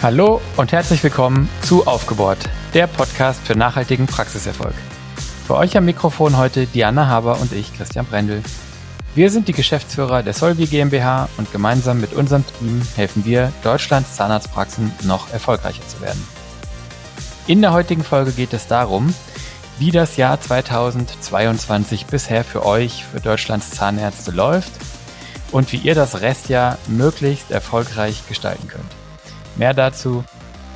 Hallo und herzlich willkommen zu Aufgebohrt, der Podcast für nachhaltigen Praxiserfolg. Für euch am Mikrofon heute Diana Haber und ich, Christian Brendel. Wir sind die Geschäftsführer der Solvi GmbH und gemeinsam mit unserem Team helfen wir, Deutschlands Zahnarztpraxen noch erfolgreicher zu werden. In der heutigen Folge geht es darum, wie das Jahr 2022 bisher für euch, für Deutschlands Zahnärzte läuft und wie ihr das Restjahr möglichst erfolgreich gestalten könnt. Mehr dazu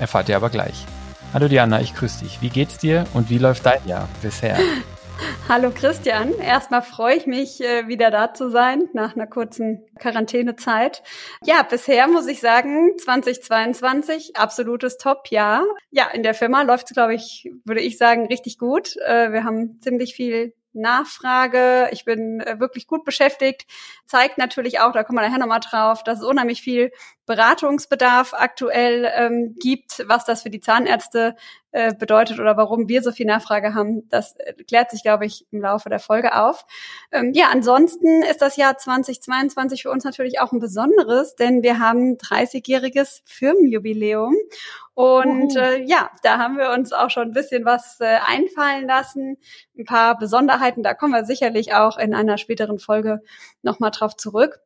erfahrt ihr aber gleich. Hallo Diana, ich grüße dich. Wie geht's dir und wie läuft dein Jahr bisher? Hallo Christian, erstmal freue ich mich, äh, wieder da zu sein nach einer kurzen Quarantänezeit. Ja, bisher muss ich sagen, 2022, absolutes Top-Jahr. Ja, in der Firma läuft es, glaube ich, würde ich sagen, richtig gut. Äh, wir haben ziemlich viel Nachfrage. Ich bin äh, wirklich gut beschäftigt. Zeigt natürlich auch, da kommen wir nachher nochmal drauf, dass es unheimlich viel Beratungsbedarf aktuell ähm, gibt, was das für die Zahnärzte äh, bedeutet oder warum wir so viel Nachfrage haben. Das äh, klärt sich, glaube ich, im Laufe der Folge auf. Ähm, ja, ansonsten ist das Jahr 2022 für uns natürlich auch ein besonderes, denn wir haben 30-jähriges Firmenjubiläum. Und äh, ja, da haben wir uns auch schon ein bisschen was äh, einfallen lassen. Ein paar Besonderheiten, da kommen wir sicherlich auch in einer späteren Folge nochmal drauf zurück.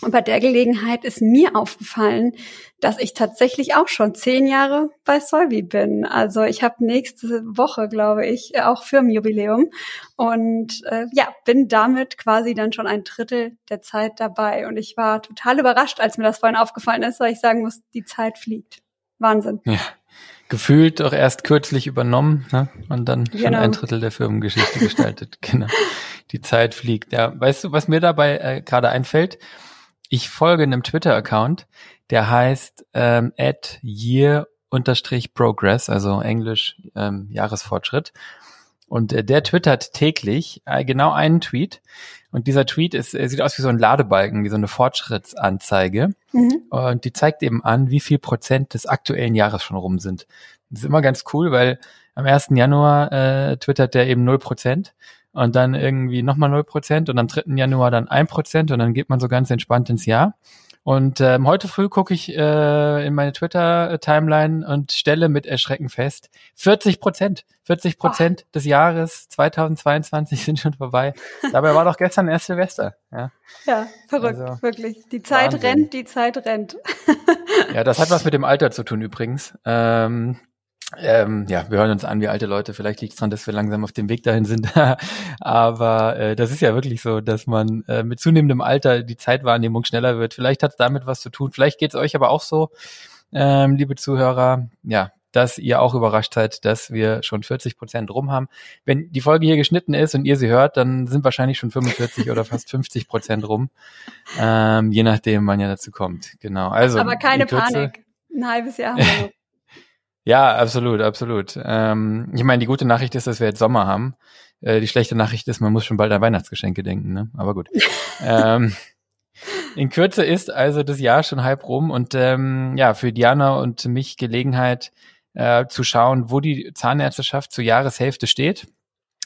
Und bei der Gelegenheit ist mir aufgefallen, dass ich tatsächlich auch schon zehn Jahre bei Solvi bin. Also ich habe nächste Woche, glaube ich, auch Firmenjubiläum und äh, ja, bin damit quasi dann schon ein Drittel der Zeit dabei. Und ich war total überrascht, als mir das vorhin aufgefallen ist, weil ich sagen muss, die Zeit fliegt. Wahnsinn. Ja. Gefühlt auch erst kürzlich übernommen ne? und dann genau. schon ein Drittel der Firmengeschichte gestaltet. genau. Die Zeit fliegt. Ja, weißt du, was mir dabei äh, gerade einfällt? Ich folge einem Twitter-Account, der heißt ähm, at year unterstrich progress, also Englisch ähm, Jahresfortschritt. Und äh, der twittert täglich äh, genau einen Tweet. Und dieser Tweet ist, äh, sieht aus wie so ein Ladebalken, wie so eine Fortschrittsanzeige. Mhm. Und die zeigt eben an, wie viel Prozent des aktuellen Jahres schon rum sind. Das ist immer ganz cool, weil am 1. Januar äh, twittert der eben null Prozent und dann irgendwie nochmal null Prozent und am 3. Januar dann ein Prozent und dann geht man so ganz entspannt ins Jahr. Und ähm, heute früh gucke ich äh, in meine Twitter-Timeline und stelle mit Erschrecken fest, 40 Prozent, 40 Prozent des Jahres 2022 sind schon vorbei. Dabei war doch gestern erst Silvester. Ja, ja verrückt, also, wirklich. Die Zeit Wahnsinn. rennt, die Zeit rennt. ja, das hat was mit dem Alter zu tun übrigens. Ähm, ähm, ja, wir hören uns an wie alte Leute. Vielleicht liegt es daran, dass wir langsam auf dem Weg dahin sind. Aber äh, das ist ja wirklich so, dass man äh, mit zunehmendem Alter die Zeitwahrnehmung schneller wird. Vielleicht hat es damit was zu tun. Vielleicht geht es euch aber auch so, ähm, liebe Zuhörer, ja, dass ihr auch überrascht seid, dass wir schon 40 Prozent rum haben. Wenn die Folge hier geschnitten ist und ihr sie hört, dann sind wahrscheinlich schon 45 oder fast 50 Prozent rum. Ähm, je nachdem, wann ihr dazu kommt. Genau. Also. Aber keine Panik. Ein halbes Jahr. Ja, absolut, absolut. Ähm, ich meine, die gute Nachricht ist, dass wir jetzt Sommer haben. Äh, die schlechte Nachricht ist, man muss schon bald an Weihnachtsgeschenke denken, ne? Aber gut. ähm, in Kürze ist also das Jahr schon halb rum und ähm, ja, für Diana und mich Gelegenheit äh, zu schauen, wo die Zahnärzteschaft zur Jahreshälfte steht.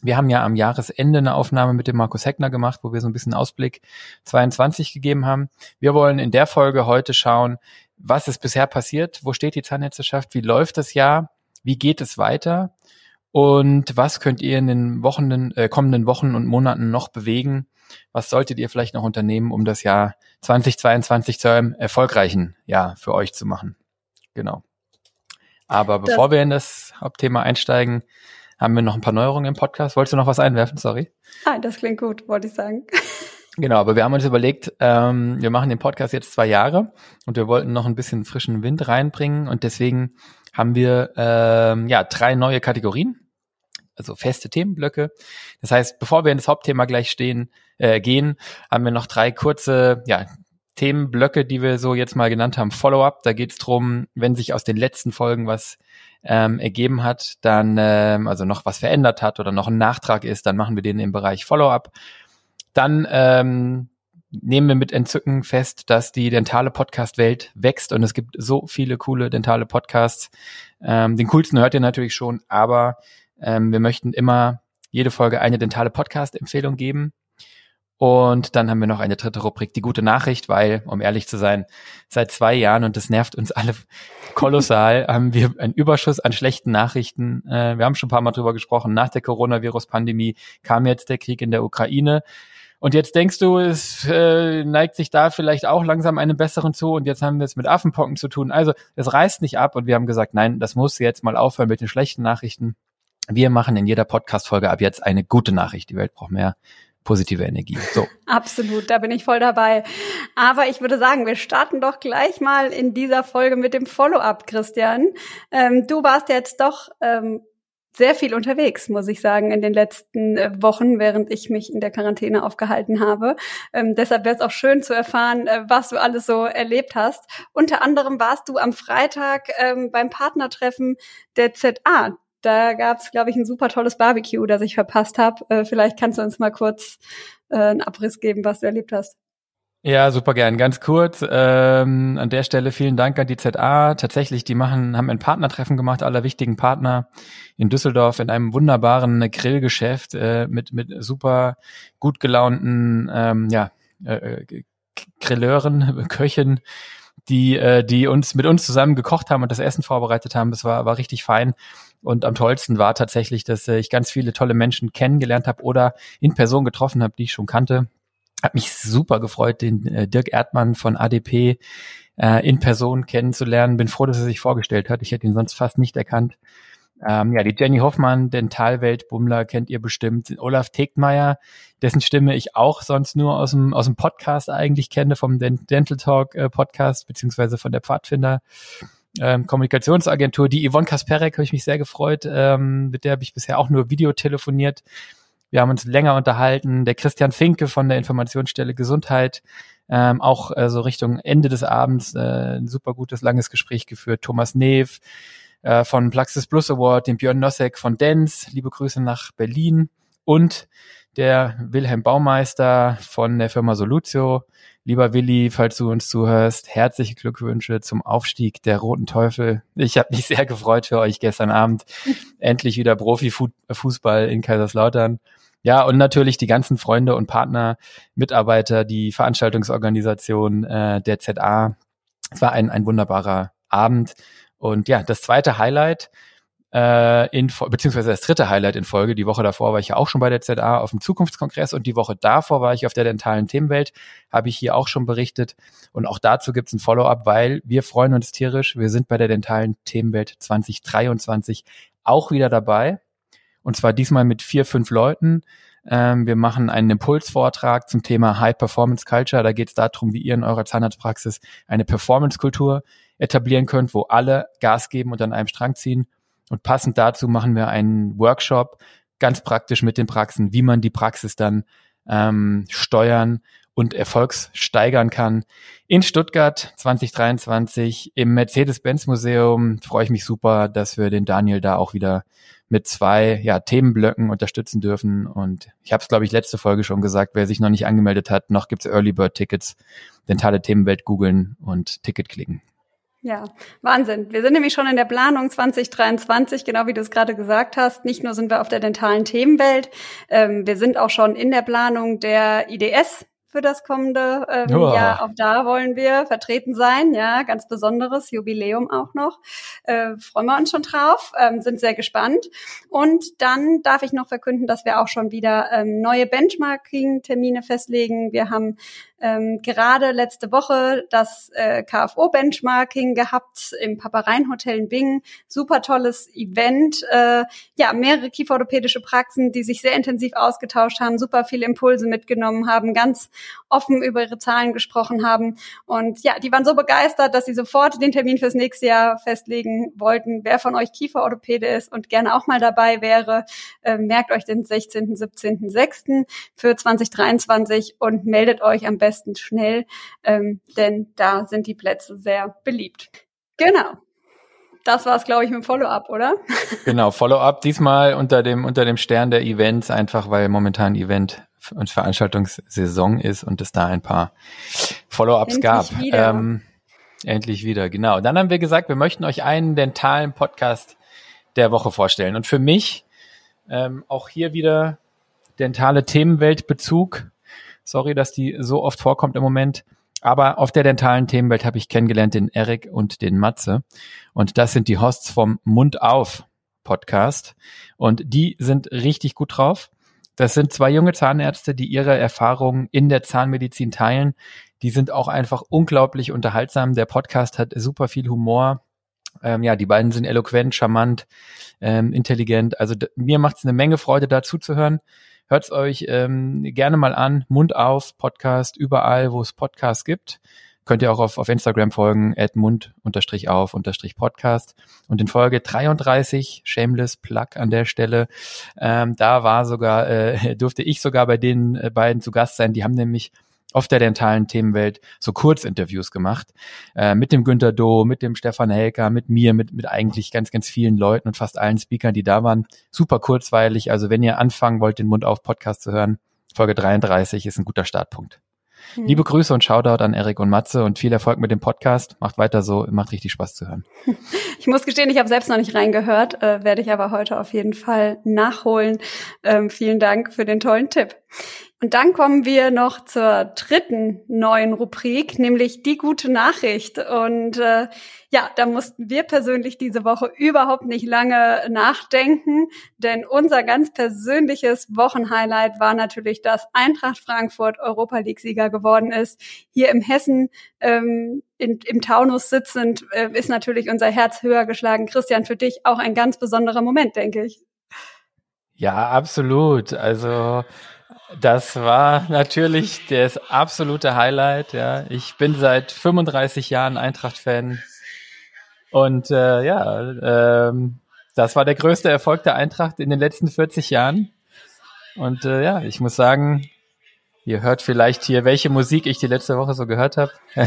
Wir haben ja am Jahresende eine Aufnahme mit dem Markus Heckner gemacht, wo wir so ein bisschen Ausblick 22 gegeben haben. Wir wollen in der Folge heute schauen, was ist bisher passiert, wo steht die Zahnärzteschaft, wie läuft das Jahr, wie geht es weiter und was könnt ihr in den Wochen, äh, kommenden Wochen und Monaten noch bewegen? Was solltet ihr vielleicht noch unternehmen, um das Jahr 2022 zu einem erfolgreichen Jahr für euch zu machen? Genau. Aber bevor wir in das Hauptthema einsteigen, haben wir noch ein paar Neuerungen im Podcast. Wolltest du noch was einwerfen? Sorry. Ah, das klingt gut, wollte ich sagen. Genau, aber wir haben uns überlegt, ähm, wir machen den Podcast jetzt zwei Jahre und wir wollten noch ein bisschen frischen Wind reinbringen und deswegen haben wir ähm, ja drei neue Kategorien, also feste Themenblöcke. Das heißt, bevor wir in das Hauptthema gleich stehen, äh, gehen, haben wir noch drei kurze ja, Themenblöcke, die wir so jetzt mal genannt haben. Follow-up, da geht es drum, wenn sich aus den letzten Folgen was ähm, ergeben hat, dann ähm, also noch was verändert hat oder noch ein Nachtrag ist, dann machen wir den im Bereich Follow-up. Dann ähm, nehmen wir mit Entzücken fest, dass die dentale Podcast-Welt wächst und es gibt so viele coole dentale Podcasts. Ähm, den coolsten hört ihr natürlich schon, aber ähm, wir möchten immer jede Folge eine dentale Podcast-Empfehlung geben. Und dann haben wir noch eine dritte Rubrik, die gute Nachricht, weil, um ehrlich zu sein, seit zwei Jahren, und das nervt uns alle kolossal, haben wir einen Überschuss an schlechten Nachrichten. Äh, wir haben schon ein paar Mal drüber gesprochen. Nach der Coronavirus-Pandemie kam jetzt der Krieg in der Ukraine. Und jetzt denkst du, es äh, neigt sich da vielleicht auch langsam einem besseren zu und jetzt haben wir es mit Affenpocken zu tun. Also es reißt nicht ab und wir haben gesagt, nein, das muss jetzt mal aufhören mit den schlechten Nachrichten. Wir machen in jeder Podcast-Folge ab jetzt eine gute Nachricht. Die Welt braucht mehr positive Energie. So. Absolut, da bin ich voll dabei. Aber ich würde sagen, wir starten doch gleich mal in dieser Folge mit dem Follow-up, Christian. Ähm, du warst jetzt doch ähm, sehr viel unterwegs, muss ich sagen, in den letzten äh, Wochen, während ich mich in der Quarantäne aufgehalten habe. Ähm, deshalb wäre es auch schön zu erfahren, äh, was du alles so erlebt hast. Unter anderem warst du am Freitag ähm, beim Partnertreffen der ZA. Da gab's, glaube ich, ein super tolles Barbecue, das ich verpasst habe. Äh, vielleicht kannst du uns mal kurz äh, einen Abriss geben, was du erlebt hast. Ja, super gern. Ganz kurz, ähm, an der Stelle vielen Dank an die ZA. Tatsächlich, die machen, haben ein Partnertreffen gemacht, aller wichtigen Partner in Düsseldorf in einem wunderbaren Grillgeschäft äh, mit, mit super gut gelaunten ähm, ja, äh, Grilleuren, Köchen, die, äh, die uns mit uns zusammen gekocht haben und das Essen vorbereitet haben. Das war, war richtig fein. Und am tollsten war tatsächlich, dass äh, ich ganz viele tolle Menschen kennengelernt habe oder in Person getroffen habe, die ich schon kannte. Hat mich super gefreut, den äh, Dirk Erdmann von ADP äh, in Person kennenzulernen. Bin froh, dass er sich vorgestellt hat. Ich hätte ihn sonst fast nicht erkannt. Ähm, ja, die Jenny Hoffmann, Dentalwelt Bummler kennt ihr bestimmt. Olaf Tegtmeier, dessen Stimme ich auch sonst nur aus dem, aus dem Podcast eigentlich kenne, vom Dental Talk äh, Podcast, beziehungsweise von der Pfadfinder ähm, Kommunikationsagentur. Die Yvonne Kasperek habe ich mich sehr gefreut. Ähm, mit der habe ich bisher auch nur Video telefoniert. Wir haben uns länger unterhalten. Der Christian Finke von der Informationsstelle Gesundheit, ähm, auch äh, so Richtung Ende des Abends äh, ein super gutes, langes Gespräch geführt. Thomas Neef äh, von Plaxis Plus Award, den Björn Nossek von Dens, liebe Grüße nach Berlin und der Wilhelm Baumeister von der Firma Solutio. Lieber Willi, falls du uns zuhörst, herzliche Glückwünsche zum Aufstieg der Roten Teufel. Ich habe mich sehr gefreut für euch gestern Abend. Endlich wieder Profifußball in Kaiserslautern. Ja, und natürlich die ganzen Freunde und Partner, Mitarbeiter, die Veranstaltungsorganisation äh, der ZA. Es war ein, ein wunderbarer Abend. Und ja, das zweite Highlight, äh, in, beziehungsweise das dritte Highlight in Folge. Die Woche davor war ich ja auch schon bei der ZA auf dem Zukunftskongress und die Woche davor war ich auf der dentalen Themenwelt, habe ich hier auch schon berichtet. Und auch dazu gibt es ein Follow-up, weil wir freuen uns tierisch. Wir sind bei der dentalen Themenwelt 2023 auch wieder dabei. Und zwar diesmal mit vier, fünf Leuten. Ähm, wir machen einen Impulsvortrag zum Thema High Performance Culture. Da geht es darum, wie ihr in eurer Zahnarztpraxis eine Performance-Kultur etablieren könnt, wo alle Gas geben und an einem Strang ziehen. Und passend dazu machen wir einen Workshop, ganz praktisch mit den Praxen, wie man die Praxis dann ähm, steuern und erfolgssteigern kann. In Stuttgart 2023 im Mercedes-Benz-Museum freue ich mich super, dass wir den Daniel da auch wieder mit zwei ja, Themenblöcken unterstützen dürfen. Und ich habe es, glaube ich, letzte Folge schon gesagt, wer sich noch nicht angemeldet hat, noch gibt's Early Bird Tickets, dentale Themenwelt googeln und Ticket klicken. Ja, Wahnsinn. Wir sind nämlich schon in der Planung 2023, genau wie du es gerade gesagt hast. Nicht nur sind wir auf der dentalen Themenwelt, ähm, wir sind auch schon in der Planung der IDS, für das kommende ähm. Jahr. Auch da wollen wir vertreten sein. Ja, ganz besonderes Jubiläum auch noch. Äh, freuen wir uns schon drauf, ähm, sind sehr gespannt. Und dann darf ich noch verkünden, dass wir auch schon wieder ähm, neue Benchmarking-Termine festlegen. Wir haben ähm, gerade letzte Woche das äh, KFO-Benchmarking gehabt im Paparein Hotel in Bingen. Super tolles Event. Äh, ja, mehrere kieferorthopädische Praxen, die sich sehr intensiv ausgetauscht haben, super viele Impulse mitgenommen haben, ganz offen über ihre Zahlen gesprochen haben. Und ja, die waren so begeistert, dass sie sofort den Termin fürs nächste Jahr festlegen wollten. Wer von euch Kieferorthopäde ist und gerne auch mal dabei wäre, äh, merkt euch den 16., 17., 6. für 2023 und meldet euch am besten besten schnell, ähm, denn da sind die Plätze sehr beliebt. Genau. Das war es, glaube ich, mit dem Follow-up, oder? Genau, Follow-up diesmal unter dem, unter dem Stern der Events, einfach weil momentan Event und Veranstaltungssaison ist und es da ein paar Follow-ups gab. Wieder. Ähm, endlich wieder, genau. Dann haben wir gesagt, wir möchten euch einen dentalen Podcast der Woche vorstellen. Und für mich ähm, auch hier wieder dentale Themenweltbezug Sorry, dass die so oft vorkommt im Moment. Aber auf der dentalen Themenwelt habe ich kennengelernt den Erik und den Matze. Und das sind die Hosts vom Mund auf Podcast. Und die sind richtig gut drauf. Das sind zwei junge Zahnärzte, die ihre Erfahrungen in der Zahnmedizin teilen. Die sind auch einfach unglaublich unterhaltsam. Der Podcast hat super viel Humor. Ähm, ja, die beiden sind eloquent, charmant, ähm, intelligent. Also mir macht es eine Menge Freude, da zuzuhören. Hört es euch ähm, gerne mal an. Mund auf, Podcast, überall, wo es Podcasts gibt. Könnt ihr auch auf, auf Instagram folgen, mund-auf-podcast. Und in Folge 33, Shameless Plug an der Stelle, ähm, da war sogar, äh, durfte ich sogar bei den äh, beiden zu Gast sein. Die haben nämlich auf der dentalen Themenwelt so Kurzinterviews gemacht äh, mit dem Günter Doh, mit dem Stefan Helker, mit mir, mit, mit eigentlich ganz, ganz vielen Leuten und fast allen Speakern, die da waren. Super kurzweilig. Also wenn ihr anfangen wollt, den Mund auf Podcast zu hören, Folge 33 ist ein guter Startpunkt. Hm. Liebe Grüße und Shoutout an Erik und Matze und viel Erfolg mit dem Podcast. Macht weiter so, macht richtig Spaß zu hören. Ich muss gestehen, ich habe selbst noch nicht reingehört, äh, werde ich aber heute auf jeden Fall nachholen. Ähm, vielen Dank für den tollen Tipp. Und dann kommen wir noch zur dritten neuen Rubrik, nämlich die gute Nachricht. Und äh, ja, da mussten wir persönlich diese Woche überhaupt nicht lange nachdenken, denn unser ganz persönliches Wochenhighlight war natürlich, dass Eintracht Frankfurt Europa League-Sieger geworden ist. Hier im Hessen ähm, in, im Taunus sitzend äh, ist natürlich unser Herz höher geschlagen. Christian, für dich auch ein ganz besonderer Moment, denke ich. Ja, absolut. Also das war natürlich das absolute Highlight. Ja, ich bin seit 35 Jahren Eintracht-Fan und äh, ja, ähm, das war der größte Erfolg der Eintracht in den letzten 40 Jahren. Und äh, ja, ich muss sagen, ihr hört vielleicht hier, welche Musik ich die letzte Woche so gehört habe.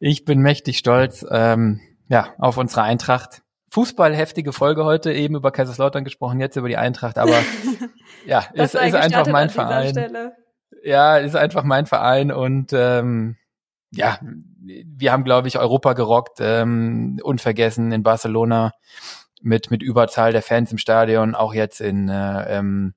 ich bin mächtig stolz ähm, ja, auf unsere Eintracht. Fußballheftige Folge heute, eben über Kaiserslautern gesprochen, jetzt über die Eintracht, aber ja, ist, ist einfach mein Verein. Ja, ist einfach mein Verein und ähm, ja, wir haben, glaube ich, Europa gerockt, ähm, unvergessen in Barcelona mit, mit Überzahl der Fans im Stadion, auch jetzt in, äh, ähm,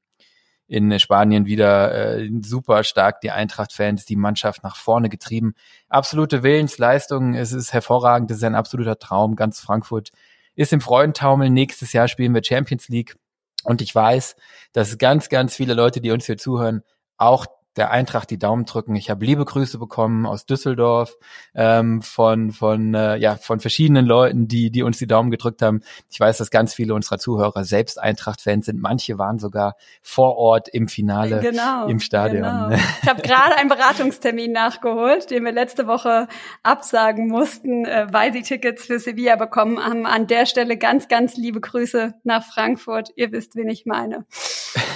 in Spanien wieder äh, super stark die Eintracht-Fans, die Mannschaft nach vorne getrieben. Absolute Willensleistung, es ist hervorragend, es ist ein absoluter Traum, ganz Frankfurt ist im Freudentaumel. Nächstes Jahr spielen wir Champions League. Und ich weiß, dass ganz, ganz viele Leute, die uns hier zuhören, auch der Eintracht die Daumen drücken. Ich habe liebe Grüße bekommen aus Düsseldorf ähm, von von äh, ja von verschiedenen Leuten, die die uns die Daumen gedrückt haben. Ich weiß, dass ganz viele unserer Zuhörer selbst Eintracht-Fans sind. Manche waren sogar vor Ort im Finale genau, im Stadion. Genau. Ich habe gerade einen Beratungstermin nachgeholt, den wir letzte Woche absagen mussten, äh, weil sie Tickets für Sevilla bekommen haben. An der Stelle ganz ganz liebe Grüße nach Frankfurt. Ihr wisst, wen ich meine.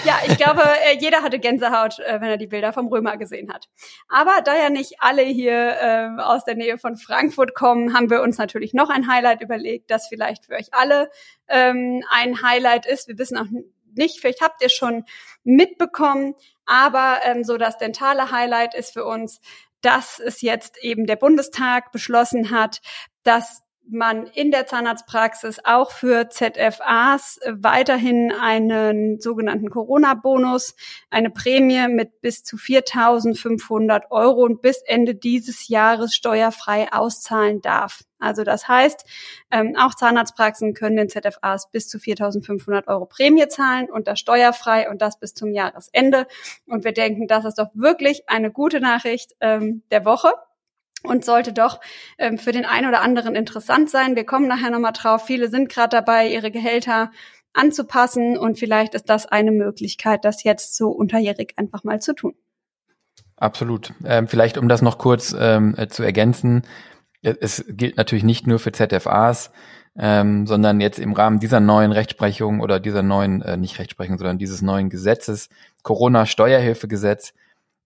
Ja, ich glaube, äh, jeder hatte Gänsehaut, äh, wenn er die Bilder Bilder vom Römer gesehen hat. Aber da ja nicht alle hier äh, aus der Nähe von Frankfurt kommen, haben wir uns natürlich noch ein Highlight überlegt, das vielleicht für euch alle ähm, ein Highlight ist. Wir wissen auch nicht, vielleicht habt ihr schon mitbekommen, aber ähm, so das dentale Highlight ist für uns, dass es jetzt eben der Bundestag beschlossen hat, dass man in der Zahnarztpraxis auch für ZFAs weiterhin einen sogenannten Corona-Bonus, eine Prämie mit bis zu 4.500 Euro und bis Ende dieses Jahres steuerfrei auszahlen darf. Also das heißt, ähm, auch Zahnarztpraxen können den ZFAs bis zu 4.500 Euro Prämie zahlen und das steuerfrei und das bis zum Jahresende. Und wir denken, das ist doch wirklich eine gute Nachricht ähm, der Woche und sollte doch ähm, für den einen oder anderen interessant sein. Wir kommen nachher nochmal drauf. Viele sind gerade dabei, ihre Gehälter anzupassen und vielleicht ist das eine Möglichkeit, das jetzt so unterjährig einfach mal zu tun. Absolut. Ähm, vielleicht um das noch kurz ähm, äh, zu ergänzen. Es gilt natürlich nicht nur für ZFAs, ähm, sondern jetzt im Rahmen dieser neuen Rechtsprechung oder dieser neuen, äh, nicht Rechtsprechung, sondern dieses neuen Gesetzes, Corona-Steuerhilfegesetz,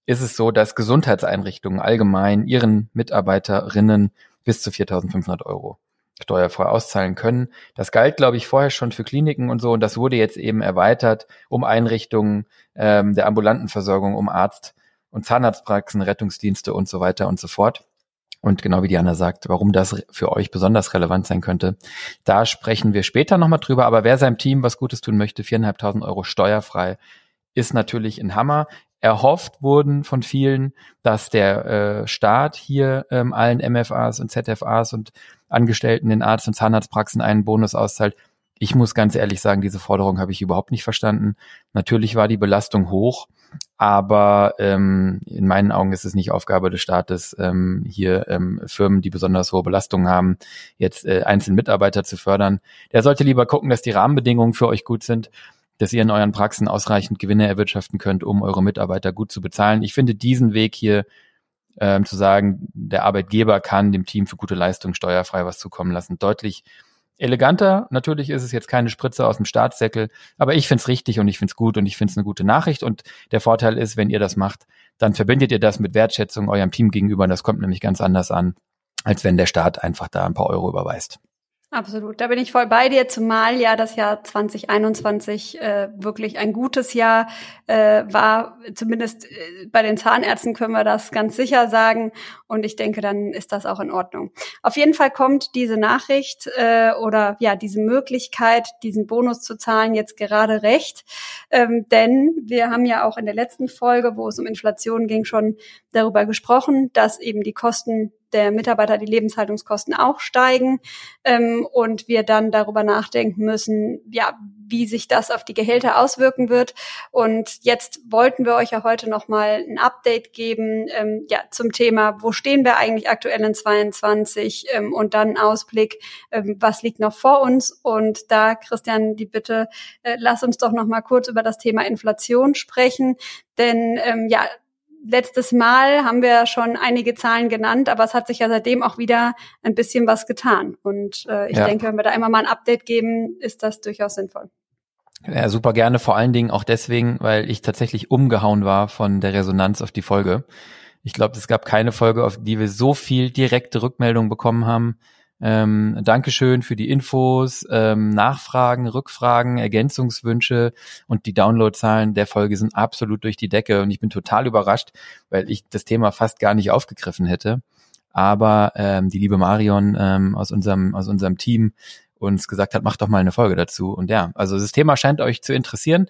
ist es so, dass Gesundheitseinrichtungen allgemein ihren Mitarbeiterinnen bis zu 4.500 Euro steuerfrei auszahlen können. Das galt, glaube ich, vorher schon für Kliniken und so und das wurde jetzt eben erweitert um Einrichtungen ähm, der ambulanten Versorgung, um Arzt- und Zahnarztpraxen, Rettungsdienste und so weiter und so fort. Und genau wie Diana sagt, warum das für euch besonders relevant sein könnte, da sprechen wir später nochmal drüber. Aber wer seinem Team was Gutes tun möchte, 4.500 Euro steuerfrei ist natürlich ein Hammer. Erhofft wurden von vielen, dass der äh, Staat hier ähm, allen MFAs und ZFAs und Angestellten in Arzt- und Zahnarztpraxen einen Bonus auszahlt. Ich muss ganz ehrlich sagen, diese Forderung habe ich überhaupt nicht verstanden. Natürlich war die Belastung hoch, aber ähm, in meinen Augen ist es nicht Aufgabe des Staates, ähm, hier ähm, Firmen, die besonders hohe Belastungen haben, jetzt äh, einzelne Mitarbeiter zu fördern. Der sollte lieber gucken, dass die Rahmenbedingungen für euch gut sind, dass ihr in euren Praxen ausreichend Gewinne erwirtschaften könnt, um eure Mitarbeiter gut zu bezahlen. Ich finde diesen Weg hier ähm, zu sagen, der Arbeitgeber kann dem Team für gute Leistung steuerfrei was zukommen lassen, deutlich eleganter. Natürlich ist es jetzt keine Spritze aus dem Staatssäckel, aber ich finde es richtig und ich finde es gut und ich finde es eine gute Nachricht. Und der Vorteil ist, wenn ihr das macht, dann verbindet ihr das mit Wertschätzung eurem Team gegenüber. Das kommt nämlich ganz anders an, als wenn der Staat einfach da ein paar Euro überweist. Absolut, da bin ich voll bei dir, zumal ja das Jahr 2021 äh, wirklich ein gutes Jahr äh, war. Zumindest äh, bei den Zahnärzten können wir das ganz sicher sagen. Und ich denke, dann ist das auch in Ordnung. Auf jeden Fall kommt diese Nachricht äh, oder ja diese Möglichkeit, diesen Bonus zu zahlen, jetzt gerade recht. Ähm, denn wir haben ja auch in der letzten Folge, wo es um Inflation ging, schon darüber gesprochen, dass eben die Kosten der Mitarbeiter die Lebenshaltungskosten auch steigen ähm, und wir dann darüber nachdenken müssen, ja, wie sich das auf die Gehälter auswirken wird. Und jetzt wollten wir euch ja heute noch mal ein Update geben, ähm, ja, zum Thema, wo stehen wir eigentlich aktuell in 22 ähm, und dann Ausblick, ähm, was liegt noch vor uns. Und da, Christian, die Bitte, äh, lass uns doch noch mal kurz über das Thema Inflation sprechen, denn ähm, ja, letztes Mal haben wir schon einige Zahlen genannt, aber es hat sich ja seitdem auch wieder ein bisschen was getan. Und äh, ich ja. denke, wenn wir da einmal mal ein Update geben, ist das durchaus sinnvoll. Ja, super gerne. Vor allen Dingen auch deswegen, weil ich tatsächlich umgehauen war von der Resonanz auf die Folge. Ich glaube, es gab keine Folge, auf die wir so viel direkte Rückmeldung bekommen haben ähm, Dankeschön für die Infos, ähm, Nachfragen, Rückfragen, Ergänzungswünsche und die Downloadzahlen der Folge sind absolut durch die Decke und ich bin total überrascht, weil ich das Thema fast gar nicht aufgegriffen hätte. Aber ähm, die liebe Marion ähm, aus unserem aus unserem Team uns gesagt hat, macht doch mal eine Folge dazu. Und ja, also das Thema scheint euch zu interessieren.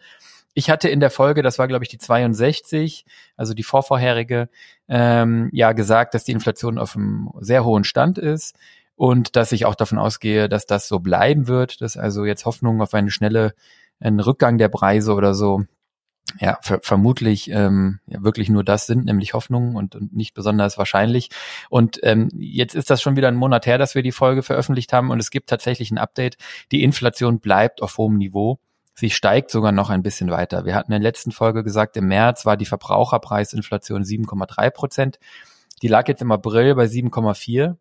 Ich hatte in der Folge, das war glaube ich die 62, also die vorvorherige, ähm, ja gesagt, dass die Inflation auf einem sehr hohen Stand ist und dass ich auch davon ausgehe, dass das so bleiben wird, dass also jetzt Hoffnung auf eine schnelle einen Rückgang der Preise oder so ja, ver vermutlich ähm, ja, wirklich nur das sind, nämlich Hoffnungen und, und nicht besonders wahrscheinlich. Und ähm, jetzt ist das schon wieder ein Monat her, dass wir die Folge veröffentlicht haben und es gibt tatsächlich ein Update. Die Inflation bleibt auf hohem Niveau. Sie steigt sogar noch ein bisschen weiter. Wir hatten in der letzten Folge gesagt, im März war die Verbraucherpreisinflation 7,3 Prozent. Die lag jetzt im April bei 7,4.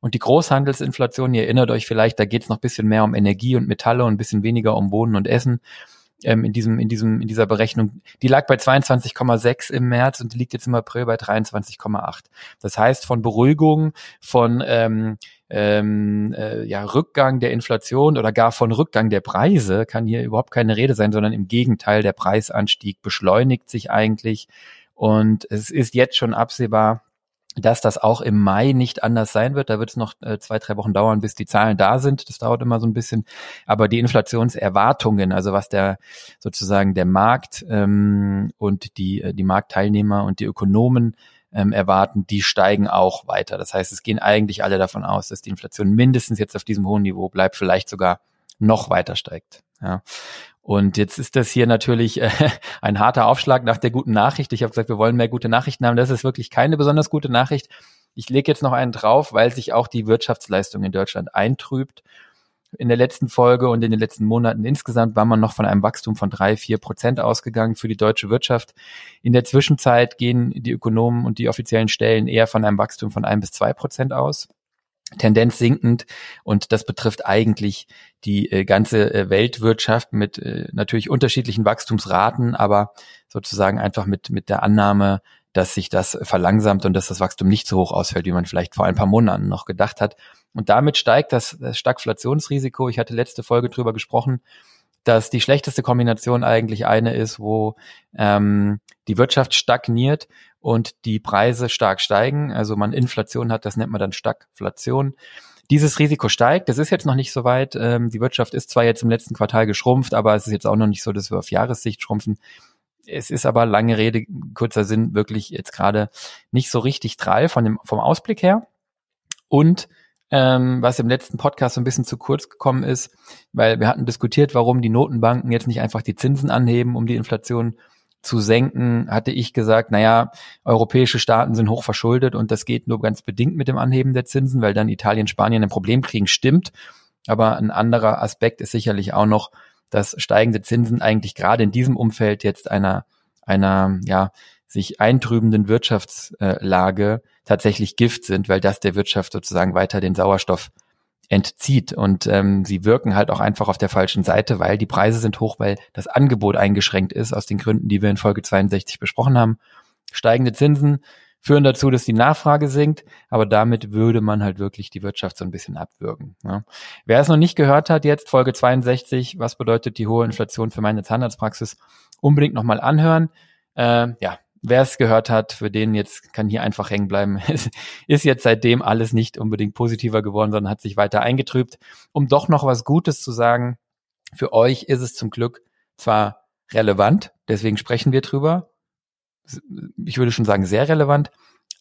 Und die Großhandelsinflation, ihr erinnert euch vielleicht, da geht es noch bisschen mehr um Energie und Metalle und ein bisschen weniger um Wohnen und Essen. Ähm, in diesem, in diesem, in dieser Berechnung, die lag bei 22,6 im März und die liegt jetzt im April bei 23,8. Das heißt, von Beruhigung, von ähm, ähm, äh, ja, Rückgang der Inflation oder gar von Rückgang der Preise kann hier überhaupt keine Rede sein, sondern im Gegenteil, der Preisanstieg beschleunigt sich eigentlich. Und es ist jetzt schon absehbar, dass das auch im Mai nicht anders sein wird. Da wird es noch äh, zwei, drei Wochen dauern, bis die Zahlen da sind. Das dauert immer so ein bisschen. Aber die Inflationserwartungen, also was der sozusagen der Markt ähm, und die, äh, die Marktteilnehmer und die Ökonomen ähm, erwarten, die steigen auch weiter. Das heißt, es gehen eigentlich alle davon aus, dass die Inflation mindestens jetzt auf diesem hohen Niveau bleibt, vielleicht sogar noch weiter steigt. Ja. Und jetzt ist das hier natürlich äh, ein harter Aufschlag nach der guten Nachricht. Ich habe gesagt, wir wollen mehr gute Nachrichten haben. Das ist wirklich keine besonders gute Nachricht. Ich lege jetzt noch einen drauf, weil sich auch die Wirtschaftsleistung in Deutschland eintrübt. In der letzten Folge und in den letzten Monaten insgesamt war man noch von einem Wachstum von drei, vier Prozent ausgegangen für die deutsche Wirtschaft. In der Zwischenzeit gehen die Ökonomen und die offiziellen Stellen eher von einem Wachstum von ein bis zwei Prozent aus. Tendenz sinkend und das betrifft eigentlich die äh, ganze äh, Weltwirtschaft mit äh, natürlich unterschiedlichen Wachstumsraten, aber sozusagen einfach mit mit der Annahme, dass sich das verlangsamt und dass das Wachstum nicht so hoch ausfällt, wie man vielleicht vor ein paar Monaten noch gedacht hat. Und damit steigt das, das Stagflationsrisiko. Ich hatte letzte Folge drüber gesprochen, dass die schlechteste Kombination eigentlich eine ist, wo ähm, die Wirtschaft stagniert und die Preise stark steigen. Also man Inflation hat, das nennt man dann Stagflation. Dieses Risiko steigt. Das ist jetzt noch nicht so weit. Ähm, die Wirtschaft ist zwar jetzt im letzten Quartal geschrumpft, aber es ist jetzt auch noch nicht so, dass wir auf Jahressicht schrumpfen. es ist aber lange Rede, kurzer Sinn, wirklich jetzt gerade nicht so richtig drall von dem, vom Ausblick her. Und ähm, was im letzten Podcast so ein bisschen zu kurz gekommen ist, weil wir hatten diskutiert, warum die Notenbanken jetzt nicht einfach die Zinsen anheben, um die Inflation zu senken, hatte ich gesagt, naja, europäische Staaten sind hoch verschuldet und das geht nur ganz bedingt mit dem Anheben der Zinsen, weil dann Italien, Spanien ein Problem kriegen, stimmt. Aber ein anderer Aspekt ist sicherlich auch noch, dass steigende Zinsen eigentlich gerade in diesem Umfeld jetzt einer, einer, ja, sich eintrübenden Wirtschaftslage tatsächlich Gift sind, weil das der Wirtschaft sozusagen weiter den Sauerstoff entzieht. Und ähm, sie wirken halt auch einfach auf der falschen Seite, weil die Preise sind hoch, weil das Angebot eingeschränkt ist, aus den Gründen, die wir in Folge 62 besprochen haben. Steigende Zinsen führen dazu, dass die Nachfrage sinkt, aber damit würde man halt wirklich die Wirtschaft so ein bisschen abwürgen. Ja. Wer es noch nicht gehört hat, jetzt Folge 62, was bedeutet die hohe Inflation für meine Zahnarztpraxis, unbedingt nochmal anhören. Äh, ja, wer es gehört hat, für den jetzt kann hier einfach hängen bleiben. Es ist jetzt seitdem alles nicht unbedingt positiver geworden, sondern hat sich weiter eingetrübt. Um doch noch was Gutes zu sagen, für euch ist es zum Glück zwar relevant, deswegen sprechen wir drüber, ich würde schon sagen, sehr relevant.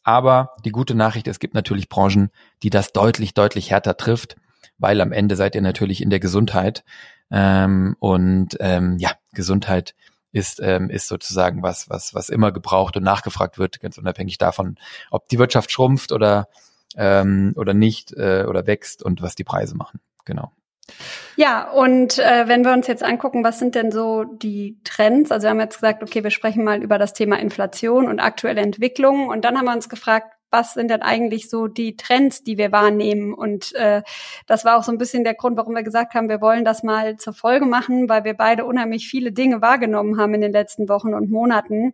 Aber die gute Nachricht, es gibt natürlich Branchen, die das deutlich, deutlich härter trifft, weil am Ende seid ihr natürlich in der Gesundheit. Ähm, und ähm, ja, Gesundheit ist, ähm, ist sozusagen was, was, was immer gebraucht und nachgefragt wird, ganz unabhängig davon, ob die Wirtschaft schrumpft oder, ähm, oder nicht äh, oder wächst und was die Preise machen. Genau. Ja, und äh, wenn wir uns jetzt angucken, was sind denn so die Trends? Also wir haben jetzt gesagt, okay, wir sprechen mal über das Thema Inflation und aktuelle Entwicklungen. Und dann haben wir uns gefragt, was sind denn eigentlich so die Trends, die wir wahrnehmen? Und äh, das war auch so ein bisschen der Grund, warum wir gesagt haben, wir wollen das mal zur Folge machen, weil wir beide unheimlich viele Dinge wahrgenommen haben in den letzten Wochen und Monaten.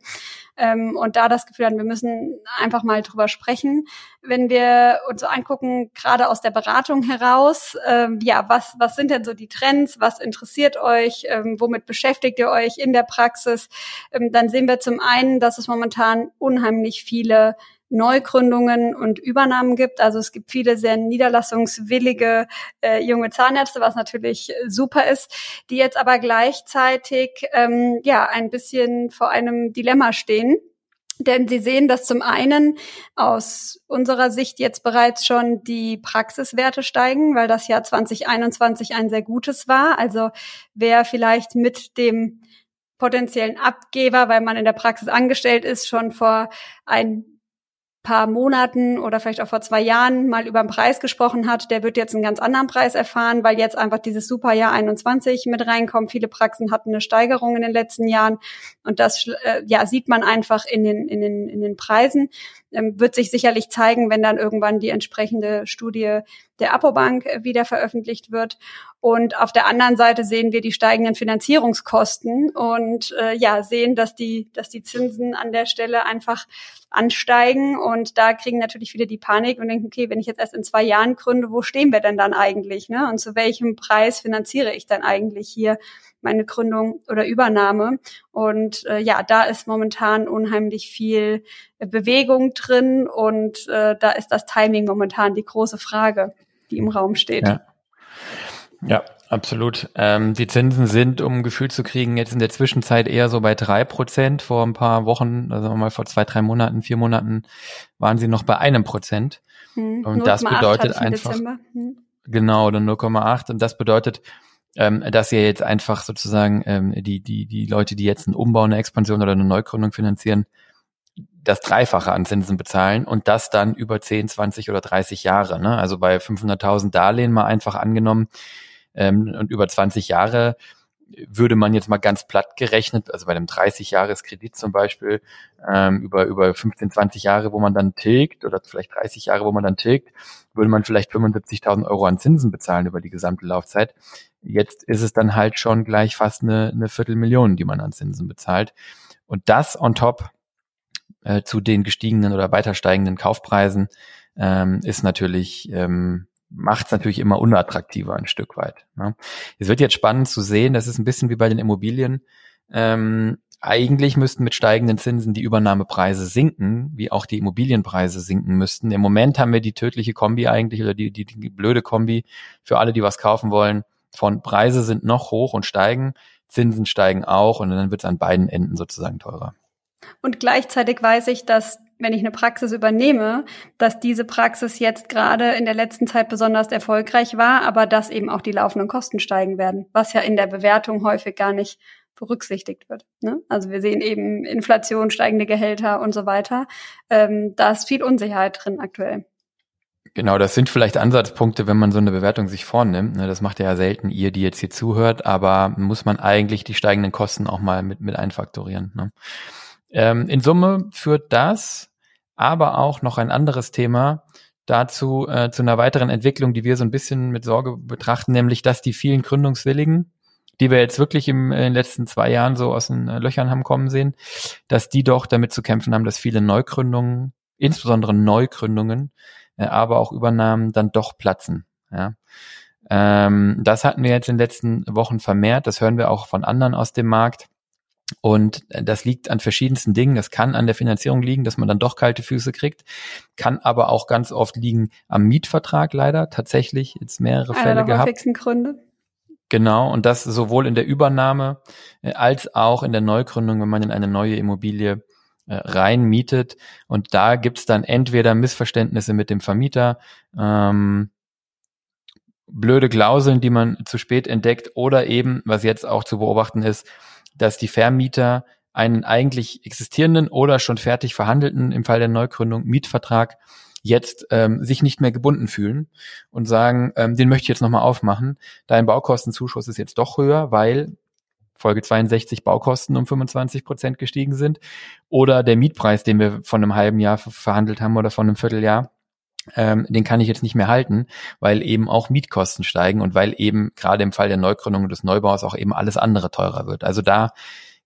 Ähm, und da das Gefühl hatten, wir müssen einfach mal drüber sprechen. Wenn wir uns so angucken, gerade aus der Beratung heraus, ähm, ja, was, was sind denn so die Trends? Was interessiert euch? Ähm, womit beschäftigt ihr euch in der Praxis? Ähm, dann sehen wir zum einen, dass es momentan unheimlich viele Neugründungen und Übernahmen gibt. Also es gibt viele sehr niederlassungswillige äh, junge Zahnärzte, was natürlich super ist, die jetzt aber gleichzeitig ähm, ja ein bisschen vor einem Dilemma stehen. Denn sie sehen, dass zum einen aus unserer Sicht jetzt bereits schon die Praxiswerte steigen, weil das Jahr 2021 ein sehr gutes war. Also wer vielleicht mit dem potenziellen Abgeber, weil man in der Praxis angestellt ist, schon vor ein paar Monaten oder vielleicht auch vor zwei Jahren mal über den Preis gesprochen hat, der wird jetzt einen ganz anderen Preis erfahren, weil jetzt einfach dieses Superjahr 21 mit reinkommt. Viele Praxen hatten eine Steigerung in den letzten Jahren und das äh, ja sieht man einfach in den in den in den Preisen. Ähm, wird sich sicherlich zeigen, wenn dann irgendwann die entsprechende Studie der Apobank äh, wieder veröffentlicht wird. Und auf der anderen Seite sehen wir die steigenden Finanzierungskosten und äh, ja sehen, dass die dass die Zinsen an der Stelle einfach ansteigen und da kriegen natürlich viele die Panik und denken, okay, wenn ich jetzt erst in zwei Jahren gründe, wo stehen wir denn dann eigentlich? Ne? Und zu welchem Preis finanziere ich dann eigentlich hier meine Gründung oder Übernahme? Und äh, ja, da ist momentan unheimlich viel Bewegung drin und äh, da ist das Timing momentan die große Frage, die im Raum steht. Ja. Ja, absolut. Ähm, die Zinsen sind, um ein Gefühl zu kriegen, jetzt in der Zwischenzeit eher so bei drei Prozent. Vor ein paar Wochen, also mal vor zwei, drei Monaten, vier Monaten, waren sie noch bei einem Prozent. Hm, und das bedeutet einfach, hm. genau, oder 0,8. Und das bedeutet, ähm, dass ihr jetzt einfach sozusagen ähm, die, die, die Leute, die jetzt einen Umbau, eine Expansion oder eine Neugründung finanzieren, das Dreifache an Zinsen bezahlen und das dann über 10, 20 oder 30 Jahre. Ne? Also bei 500.000 Darlehen mal einfach angenommen, ähm, und über 20 Jahre würde man jetzt mal ganz platt gerechnet, also bei einem 30-Jahres-Kredit zum Beispiel, ähm, über, über 15, 20 Jahre, wo man dann tilgt, oder vielleicht 30 Jahre, wo man dann tilgt, würde man vielleicht 75.000 Euro an Zinsen bezahlen über die gesamte Laufzeit. Jetzt ist es dann halt schon gleich fast eine, eine Viertelmillion, die man an Zinsen bezahlt. Und das on top äh, zu den gestiegenen oder weiter steigenden Kaufpreisen ähm, ist natürlich ähm, macht es natürlich immer unattraktiver ein Stück weit. Ne? Es wird jetzt spannend zu sehen, das ist ein bisschen wie bei den Immobilien. Ähm, eigentlich müssten mit steigenden Zinsen die Übernahmepreise sinken, wie auch die Immobilienpreise sinken müssten. Im Moment haben wir die tödliche Kombi eigentlich oder die, die, die blöde Kombi für alle, die was kaufen wollen. Von Preise sind noch hoch und steigen, Zinsen steigen auch und dann wird es an beiden Enden sozusagen teurer. Und gleichzeitig weiß ich, dass wenn ich eine Praxis übernehme, dass diese Praxis jetzt gerade in der letzten Zeit besonders erfolgreich war, aber dass eben auch die laufenden Kosten steigen werden, was ja in der Bewertung häufig gar nicht berücksichtigt wird. Ne? Also wir sehen eben Inflation, steigende Gehälter und so weiter. Ähm, da ist viel Unsicherheit drin aktuell. Genau, das sind vielleicht Ansatzpunkte, wenn man so eine Bewertung sich vornimmt. Ne? Das macht ja selten ihr, die jetzt hier zuhört, aber muss man eigentlich die steigenden Kosten auch mal mit, mit einfaktorieren. Ne? Ähm, in Summe führt das, aber auch noch ein anderes Thema dazu, äh, zu einer weiteren Entwicklung, die wir so ein bisschen mit Sorge betrachten, nämlich, dass die vielen Gründungswilligen, die wir jetzt wirklich im, in den letzten zwei Jahren so aus den äh, Löchern haben kommen sehen, dass die doch damit zu kämpfen haben, dass viele Neugründungen, insbesondere Neugründungen, äh, aber auch Übernahmen dann doch platzen. Ja. Ähm, das hatten wir jetzt in den letzten Wochen vermehrt. Das hören wir auch von anderen aus dem Markt. Und das liegt an verschiedensten Dingen. Das kann an der Finanzierung liegen, dass man dann doch kalte Füße kriegt, kann aber auch ganz oft liegen am Mietvertrag leider. Tatsächlich jetzt mehrere Einer Fälle der gehabt. Gründe. Genau, und das sowohl in der Übernahme äh, als auch in der Neugründung, wenn man in eine neue Immobilie äh, rein mietet. Und da gibt's dann entweder Missverständnisse mit dem Vermieter, ähm, blöde Klauseln, die man zu spät entdeckt, oder eben, was jetzt auch zu beobachten ist, dass die Vermieter einen eigentlich existierenden oder schon fertig verhandelten, im Fall der Neugründung, Mietvertrag jetzt ähm, sich nicht mehr gebunden fühlen und sagen, ähm, den möchte ich jetzt nochmal aufmachen. Dein Baukostenzuschuss ist jetzt doch höher, weil Folge 62 Baukosten um 25 Prozent gestiegen sind oder der Mietpreis, den wir von einem halben Jahr verhandelt haben oder von einem Vierteljahr, ähm, den kann ich jetzt nicht mehr halten, weil eben auch Mietkosten steigen und weil eben gerade im Fall der Neugründung und des Neubaus auch eben alles andere teurer wird. Also da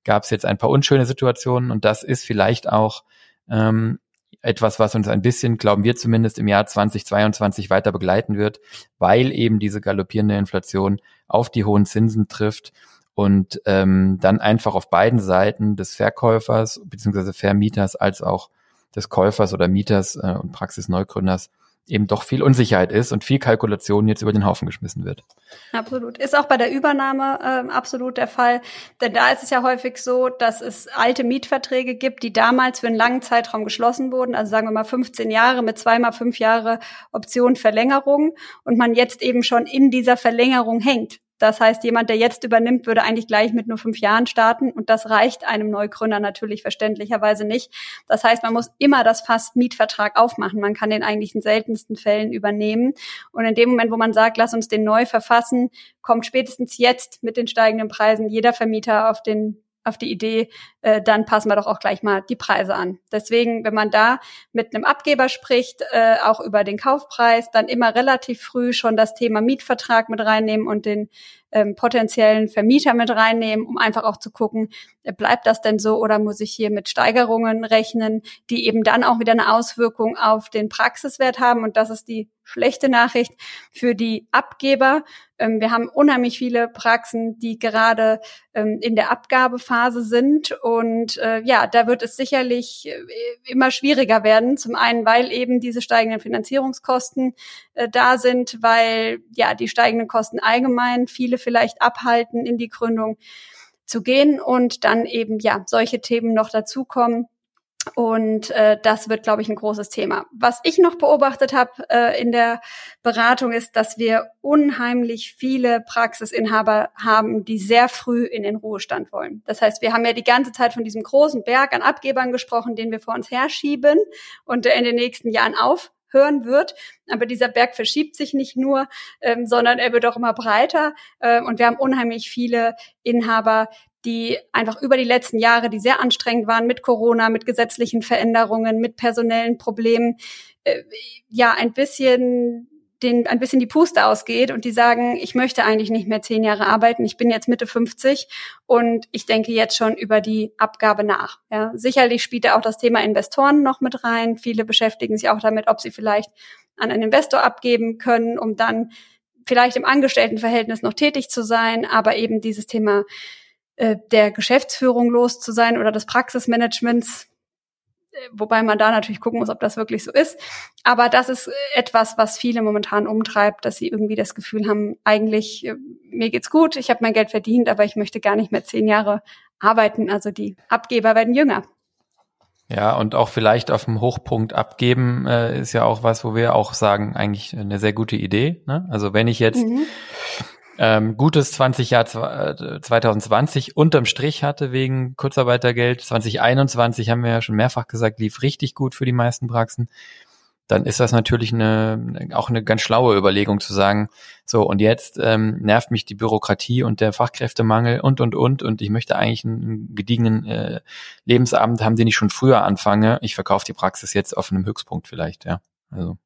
gab es jetzt ein paar unschöne Situationen und das ist vielleicht auch ähm, etwas, was uns ein bisschen, glauben wir zumindest, im Jahr 2022 weiter begleiten wird, weil eben diese galoppierende Inflation auf die hohen Zinsen trifft und ähm, dann einfach auf beiden Seiten des Verkäufers bzw. Vermieters als auch des Käufers oder Mieters äh, und Praxisneugründers eben doch viel Unsicherheit ist und viel Kalkulation jetzt über den Haufen geschmissen wird. Absolut. Ist auch bei der Übernahme äh, absolut der Fall. Denn da ist es ja häufig so, dass es alte Mietverträge gibt, die damals für einen langen Zeitraum geschlossen wurden, also sagen wir mal 15 Jahre mit zweimal fünf Jahre Option Verlängerung und man jetzt eben schon in dieser Verlängerung hängt. Das heißt, jemand, der jetzt übernimmt, würde eigentlich gleich mit nur fünf Jahren starten und das reicht einem Neugründer natürlich verständlicherweise nicht. Das heißt, man muss immer das Fass Mietvertrag aufmachen. Man kann den eigentlich in seltensten Fällen übernehmen. Und in dem Moment, wo man sagt, lass uns den neu verfassen, kommt spätestens jetzt mit den steigenden Preisen jeder Vermieter auf den auf die Idee, äh, dann passen wir doch auch gleich mal die Preise an. Deswegen, wenn man da mit einem Abgeber spricht, äh, auch über den Kaufpreis, dann immer relativ früh schon das Thema Mietvertrag mit reinnehmen und den ähm, potenziellen Vermieter mit reinnehmen, um einfach auch zu gucken, äh, bleibt das denn so oder muss ich hier mit Steigerungen rechnen, die eben dann auch wieder eine Auswirkung auf den Praxiswert haben. Und das ist die schlechte Nachricht für die Abgeber. Ähm, wir haben unheimlich viele Praxen, die gerade ähm, in der Abgabephase sind. Und äh, ja, da wird es sicherlich äh, immer schwieriger werden. Zum einen, weil eben diese steigenden Finanzierungskosten äh, da sind, weil ja die steigenden Kosten allgemein viele vielleicht abhalten, in die Gründung zu gehen und dann eben ja solche Themen noch dazukommen. Und äh, das wird, glaube ich, ein großes Thema. Was ich noch beobachtet habe äh, in der Beratung ist, dass wir unheimlich viele Praxisinhaber haben, die sehr früh in den Ruhestand wollen. Das heißt, wir haben ja die ganze Zeit von diesem großen Berg an Abgebern gesprochen, den wir vor uns herschieben und der in den nächsten Jahren auf hören wird. Aber dieser Berg verschiebt sich nicht nur, ähm, sondern er wird auch immer breiter. Äh, und wir haben unheimlich viele Inhaber, die einfach über die letzten Jahre, die sehr anstrengend waren mit Corona, mit gesetzlichen Veränderungen, mit personellen Problemen, äh, ja, ein bisschen denen ein bisschen die Puste ausgeht und die sagen, ich möchte eigentlich nicht mehr zehn Jahre arbeiten, ich bin jetzt Mitte 50 und ich denke jetzt schon über die Abgabe nach. Ja, sicherlich spielt da auch das Thema Investoren noch mit rein. Viele beschäftigen sich auch damit, ob sie vielleicht an einen Investor abgeben können, um dann vielleicht im Angestelltenverhältnis noch tätig zu sein, aber eben dieses Thema äh, der Geschäftsführung los zu sein oder des Praxismanagements wobei man da natürlich gucken muss, ob das wirklich so ist. Aber das ist etwas, was viele momentan umtreibt, dass sie irgendwie das Gefühl haben, eigentlich, äh, mir geht's gut, ich habe mein Geld verdient, aber ich möchte gar nicht mehr zehn Jahre arbeiten. Also die Abgeber werden jünger. Ja, und auch vielleicht auf dem Hochpunkt abgeben äh, ist ja auch was, wo wir auch sagen, eigentlich eine sehr gute Idee. Ne? Also wenn ich jetzt mhm. Ähm, gutes 20 Jahr 2020 äh, unterm Strich hatte wegen Kurzarbeitergeld, 2021 haben wir ja schon mehrfach gesagt, lief richtig gut für die meisten Praxen. Dann ist das natürlich eine, auch eine ganz schlaue Überlegung zu sagen, so und jetzt ähm, nervt mich die Bürokratie und der Fachkräftemangel und und und. Und ich möchte eigentlich einen gediegenen äh, Lebensabend. Haben, den ich schon früher anfange. Ich verkaufe die Praxis jetzt auf einem Höchstpunkt vielleicht, ja. Also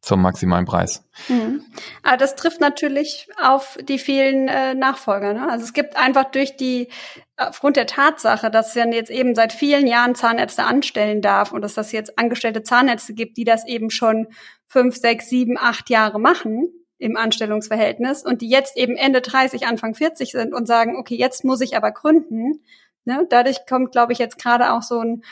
zum maximalen Preis. Mhm. Aber das trifft natürlich auf die vielen äh, Nachfolger. Ne? Also es gibt einfach durch die, aufgrund der Tatsache, dass ja jetzt eben seit vielen Jahren Zahnärzte anstellen darf und dass das jetzt angestellte Zahnärzte gibt, die das eben schon fünf, sechs, sieben, acht Jahre machen im Anstellungsverhältnis und die jetzt eben Ende 30, Anfang 40 sind und sagen, okay, jetzt muss ich aber gründen. Ne? Dadurch kommt, glaube ich, jetzt gerade auch so ein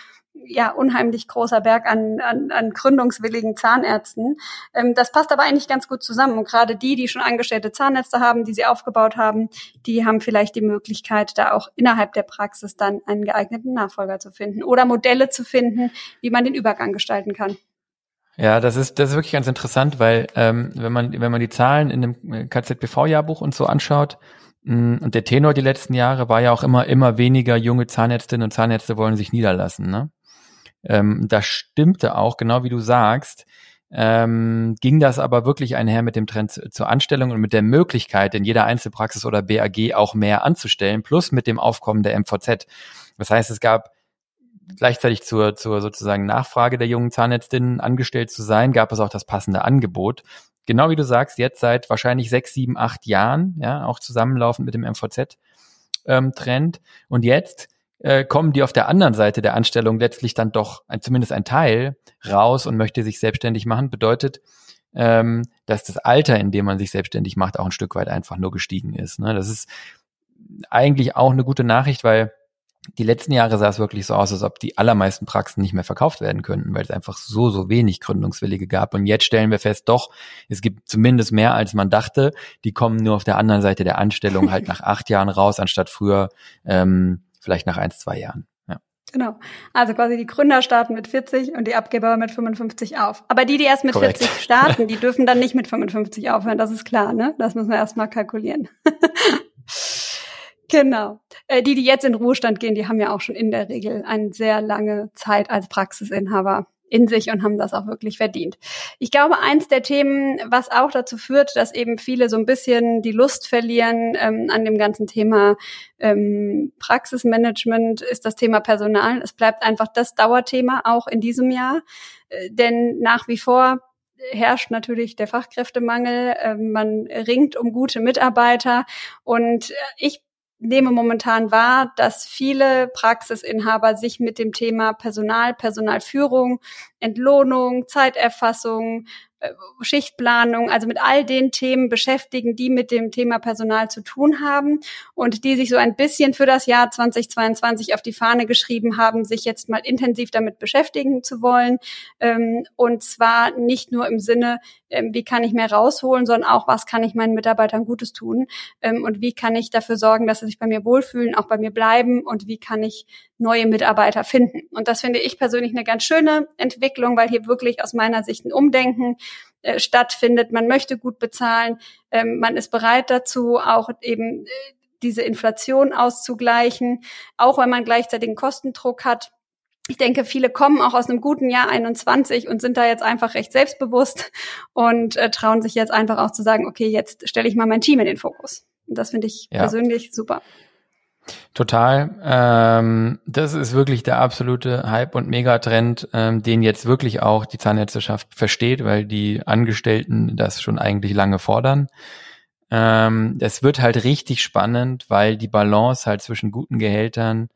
ja unheimlich großer Berg an, an, an gründungswilligen Zahnärzten. Ähm, das passt aber eigentlich ganz gut zusammen. Und gerade die, die schon angestellte Zahnärzte haben, die sie aufgebaut haben, die haben vielleicht die Möglichkeit, da auch innerhalb der Praxis dann einen geeigneten Nachfolger zu finden oder Modelle zu finden, wie man den Übergang gestalten kann. Ja, das ist das ist wirklich ganz interessant, weil ähm, wenn man wenn man die Zahlen in dem KZBV-Jahrbuch und so anschaut, mm, und der Tenor die letzten Jahre war ja auch immer immer weniger junge Zahnärztinnen und Zahnärzte wollen sich niederlassen. Ne? Ähm, das stimmte auch, genau wie du sagst. Ähm, ging das aber wirklich einher mit dem Trend zur Anstellung und mit der Möglichkeit, in jeder Einzelpraxis oder BAG auch mehr anzustellen, plus mit dem Aufkommen der MVZ. Das heißt, es gab gleichzeitig zur, zur sozusagen Nachfrage der jungen Zahnärztinnen angestellt zu sein, gab es auch das passende Angebot. Genau wie du sagst, jetzt seit wahrscheinlich sechs, sieben, acht Jahren, ja, auch zusammenlaufend mit dem MVZ-Trend. Ähm, und jetzt äh, kommen die auf der anderen Seite der Anstellung letztlich dann doch ein, zumindest ein Teil raus und möchte sich selbstständig machen, bedeutet, ähm, dass das Alter, in dem man sich selbstständig macht, auch ein Stück weit einfach nur gestiegen ist. Ne? Das ist eigentlich auch eine gute Nachricht, weil die letzten Jahre sah es wirklich so aus, als ob die allermeisten Praxen nicht mehr verkauft werden könnten, weil es einfach so, so wenig Gründungswillige gab. Und jetzt stellen wir fest, doch, es gibt zumindest mehr, als man dachte. Die kommen nur auf der anderen Seite der Anstellung halt nach acht Jahren raus, anstatt früher ähm, vielleicht nach ein, zwei Jahren. Ja. Genau. Also quasi die Gründer starten mit 40 und die Abgeber mit 55 auf. Aber die, die erst mit Korrekt. 40 starten, die dürfen dann nicht mit 55 aufhören. Das ist klar, ne? Das müssen wir erstmal kalkulieren. genau. Äh, die, die jetzt in Ruhestand gehen, die haben ja auch schon in der Regel eine sehr lange Zeit als Praxisinhaber in sich und haben das auch wirklich verdient. Ich glaube, eins der Themen, was auch dazu führt, dass eben viele so ein bisschen die Lust verlieren ähm, an dem ganzen Thema ähm, Praxismanagement, ist das Thema Personal. Es bleibt einfach das Dauerthema auch in diesem Jahr, äh, denn nach wie vor herrscht natürlich der Fachkräftemangel. Äh, man ringt um gute Mitarbeiter und ich nehme momentan wahr, dass viele Praxisinhaber sich mit dem Thema Personal, Personalführung, Entlohnung, Zeiterfassung, Schichtplanung, also mit all den Themen beschäftigen, die mit dem Thema Personal zu tun haben und die sich so ein bisschen für das Jahr 2022 auf die Fahne geschrieben haben, sich jetzt mal intensiv damit beschäftigen zu wollen. Ähm, und zwar nicht nur im Sinne, ähm, wie kann ich mehr rausholen, sondern auch, was kann ich meinen Mitarbeitern Gutes tun ähm, und wie kann ich dafür sorgen, dass sie sich bei mir wohlfühlen, auch bei mir bleiben und wie kann ich neue Mitarbeiter finden. Und das finde ich persönlich eine ganz schöne Entwicklung, weil hier wirklich aus meiner Sicht ein Umdenken äh, stattfindet. Man möchte gut bezahlen, ähm, man ist bereit dazu, auch eben äh, diese Inflation auszugleichen, auch wenn man gleichzeitig einen Kostendruck hat. Ich denke, viele kommen auch aus einem guten Jahr 21 und sind da jetzt einfach recht selbstbewusst und äh, trauen sich jetzt einfach auch zu sagen, okay, jetzt stelle ich mal mein Team in den Fokus. Und das finde ich ja. persönlich super. Total. Ähm, das ist wirklich der absolute Hype und Megatrend, ähm, den jetzt wirklich auch die Zahnärzteschaft versteht, weil die Angestellten das schon eigentlich lange fordern. Ähm, das wird halt richtig spannend, weil die Balance halt zwischen guten Gehältern,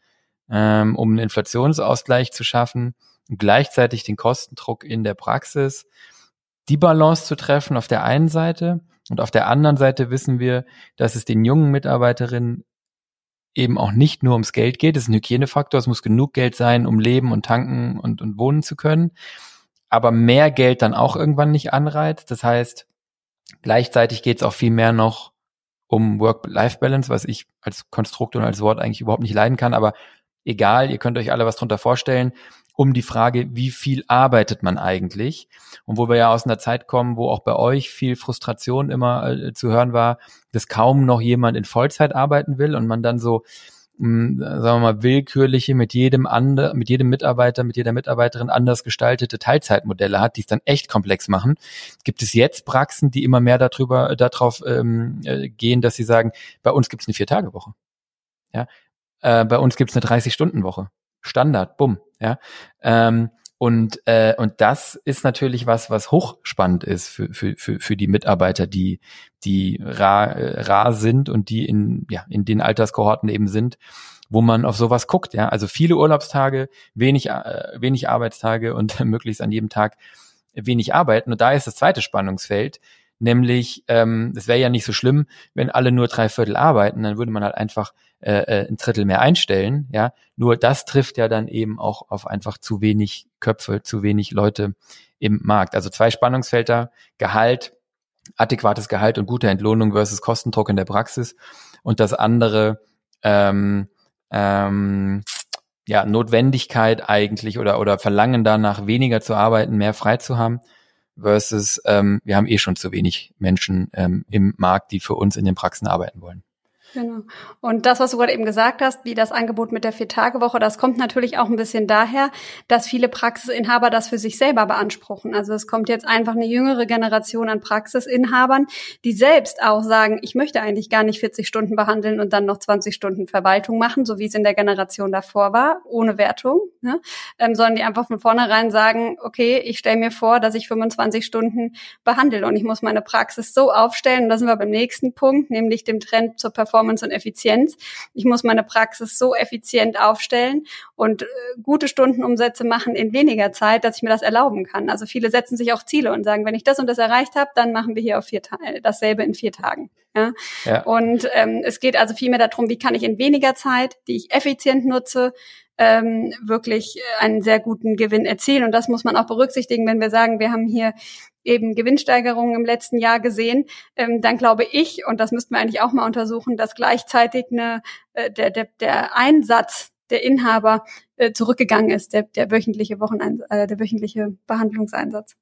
ähm, um einen Inflationsausgleich zu schaffen und gleichzeitig den Kostendruck in der Praxis, die Balance zu treffen auf der einen Seite und auf der anderen Seite wissen wir, dass es den jungen Mitarbeiterinnen eben auch nicht nur ums Geld geht. Es ist ein Hygienefaktor. Es muss genug Geld sein, um leben und tanken und, und wohnen zu können. Aber mehr Geld dann auch irgendwann nicht anreizt. Das heißt, gleichzeitig geht es auch viel mehr noch um Work-Life-Balance, was ich als Konstrukt und als Wort eigentlich überhaupt nicht leiden kann. Aber egal, ihr könnt euch alle was drunter vorstellen um die Frage, wie viel arbeitet man eigentlich? Und wo wir ja aus einer Zeit kommen, wo auch bei euch viel Frustration immer äh, zu hören war, dass kaum noch jemand in Vollzeit arbeiten will und man dann so mh, hm, sagen wir mal, willkürliche, mit jedem andere, mit jedem Mitarbeiter, mit jeder Mitarbeiterin anders gestaltete Teilzeitmodelle hat, die es dann echt komplex machen. Gibt es jetzt Praxen, die immer mehr darüber, äh, darauf ähm, äh, gehen, dass sie sagen, bei uns gibt es eine Vier-Tage-Woche. Ja, äh, bei uns gibt es eine 30-Stunden-Woche. Standard, bumm, ja. Ähm, und, äh, und das ist natürlich was, was hochspannend ist für, für, für, für die Mitarbeiter, die, die rar, äh, rar sind und die in, ja, in den Alterskohorten eben sind, wo man auf sowas guckt. Ja? Also viele Urlaubstage, wenig, äh, wenig Arbeitstage und möglichst an jedem Tag wenig arbeiten. Und da ist das zweite Spannungsfeld, nämlich ähm, es wäre ja nicht so schlimm, wenn alle nur drei Viertel arbeiten, dann würde man halt einfach äh, äh, ein Drittel mehr einstellen. Ja, nur das trifft ja dann eben auch auf einfach zu wenig Köpfe, zu wenig Leute im Markt. Also zwei Spannungsfelder: Gehalt, adäquates Gehalt und gute Entlohnung versus Kostendruck in der Praxis und das andere ähm, ähm, ja Notwendigkeit eigentlich oder oder Verlangen danach weniger zu arbeiten, mehr frei zu haben versus ähm, wir haben eh schon zu wenig Menschen ähm, im Markt, die für uns in den Praxen arbeiten wollen. Genau. Und das, was du gerade eben gesagt hast, wie das Angebot mit der Vier-Tage-Woche, das kommt natürlich auch ein bisschen daher, dass viele Praxisinhaber das für sich selber beanspruchen. Also es kommt jetzt einfach eine jüngere Generation an Praxisinhabern, die selbst auch sagen, ich möchte eigentlich gar nicht 40 Stunden behandeln und dann noch 20 Stunden Verwaltung machen, so wie es in der Generation davor war, ohne Wertung, ne? ähm, sondern die einfach von vornherein sagen, okay, ich stelle mir vor, dass ich 25 Stunden behandle und ich muss meine Praxis so aufstellen, und da sind wir beim nächsten Punkt, nämlich dem Trend zur Performance Performance und Effizienz. Ich muss meine Praxis so effizient aufstellen und äh, gute Stundenumsätze machen in weniger Zeit, dass ich mir das erlauben kann. Also viele setzen sich auch Ziele und sagen, wenn ich das und das erreicht habe, dann machen wir hier auf vier Tage dasselbe in vier Tagen. Ja? ja. Und ähm, es geht also vielmehr darum, wie kann ich in weniger Zeit, die ich effizient nutze, ähm, wirklich einen sehr guten Gewinn erzielen. Und das muss man auch berücksichtigen, wenn wir sagen, wir haben hier eben Gewinnsteigerungen im letzten Jahr gesehen, ähm, dann glaube ich, und das müssten wir eigentlich auch mal untersuchen, dass gleichzeitig eine, äh, der, der, der Einsatz der Inhaber äh, zurückgegangen ist, der, der wöchentliche Wocheneins äh, der wöchentliche Behandlungseinsatz.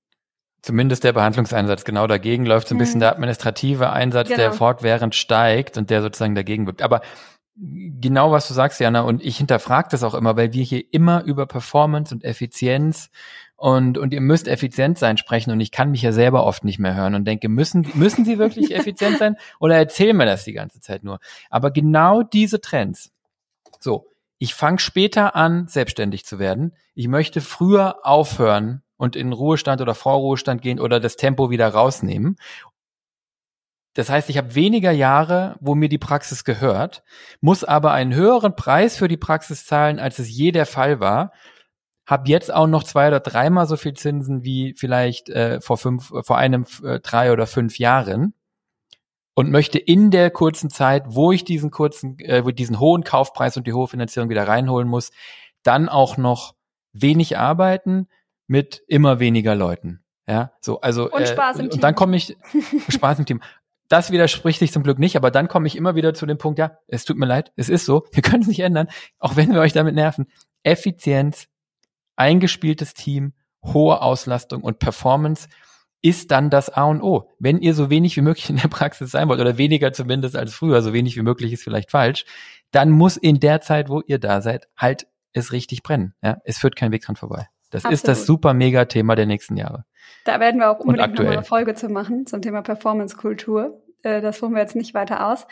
Zumindest der Behandlungseinsatz. Genau dagegen läuft so ein bisschen hm. der administrative Einsatz, genau. der fortwährend steigt und der sozusagen dagegen wirkt. Aber genau was du sagst, Jana, und ich hinterfrage das auch immer, weil wir hier immer über Performance und Effizienz und, und ihr müsst effizient sein sprechen und ich kann mich ja selber oft nicht mehr hören und denke, müssen, müssen sie wirklich effizient sein oder erzählen mir das die ganze Zeit nur? Aber genau diese Trends. So, ich fange später an, selbstständig zu werden. Ich möchte früher aufhören und in Ruhestand oder Vorruhestand gehen oder das Tempo wieder rausnehmen. Das heißt, ich habe weniger Jahre, wo mir die Praxis gehört, muss aber einen höheren Preis für die Praxis zahlen, als es je der Fall war habe jetzt auch noch zwei oder dreimal so viel Zinsen wie vielleicht äh, vor fünf, vor einem äh, drei oder fünf Jahren und möchte in der kurzen Zeit, wo ich diesen kurzen, äh, diesen hohen Kaufpreis und die hohe Finanzierung wieder reinholen muss, dann auch noch wenig arbeiten mit immer weniger Leuten. Ja, so also und Spaß äh, im und, und dann komme ich Spaß im Team. Das widerspricht sich zum Glück nicht, aber dann komme ich immer wieder zu dem Punkt, ja, es tut mir leid, es ist so, wir können es nicht ändern, auch wenn wir euch damit nerven. Effizienz eingespieltes Team, hohe Auslastung und Performance ist dann das A und O. Wenn ihr so wenig wie möglich in der Praxis sein wollt oder weniger zumindest als früher, so wenig wie möglich ist vielleicht falsch, dann muss in der Zeit, wo ihr da seid, halt es richtig brennen. Ja, es führt kein Weg dran vorbei. Das Absolut. ist das super mega Thema der nächsten Jahre. Da werden wir auch unbedingt noch eine Folge zu machen zum Thema Performance-Kultur. Äh, das holen wir jetzt nicht weiter aus.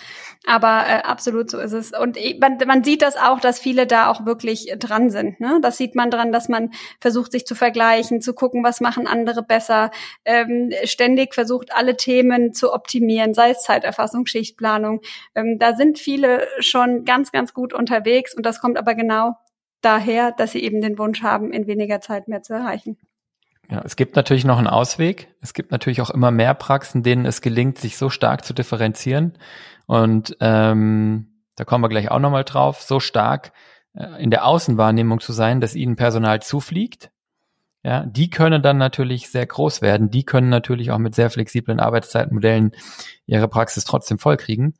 Aber äh, absolut so ist es. Und man, man sieht das auch, dass viele da auch wirklich dran sind. Ne? Das sieht man dran, dass man versucht, sich zu vergleichen, zu gucken, was machen andere besser, ähm, ständig versucht, alle Themen zu optimieren, sei es Zeiterfassung, Schichtplanung. Ähm, da sind viele schon ganz, ganz gut unterwegs und das kommt aber genau daher, dass sie eben den Wunsch haben, in weniger Zeit mehr zu erreichen. Ja, es gibt natürlich noch einen Ausweg. Es gibt natürlich auch immer mehr Praxen, denen es gelingt, sich so stark zu differenzieren. Und ähm, da kommen wir gleich auch nochmal drauf, so stark äh, in der Außenwahrnehmung zu sein, dass ihnen Personal zufliegt. Ja, die können dann natürlich sehr groß werden. Die können natürlich auch mit sehr flexiblen Arbeitszeitmodellen ihre Praxis trotzdem vollkriegen.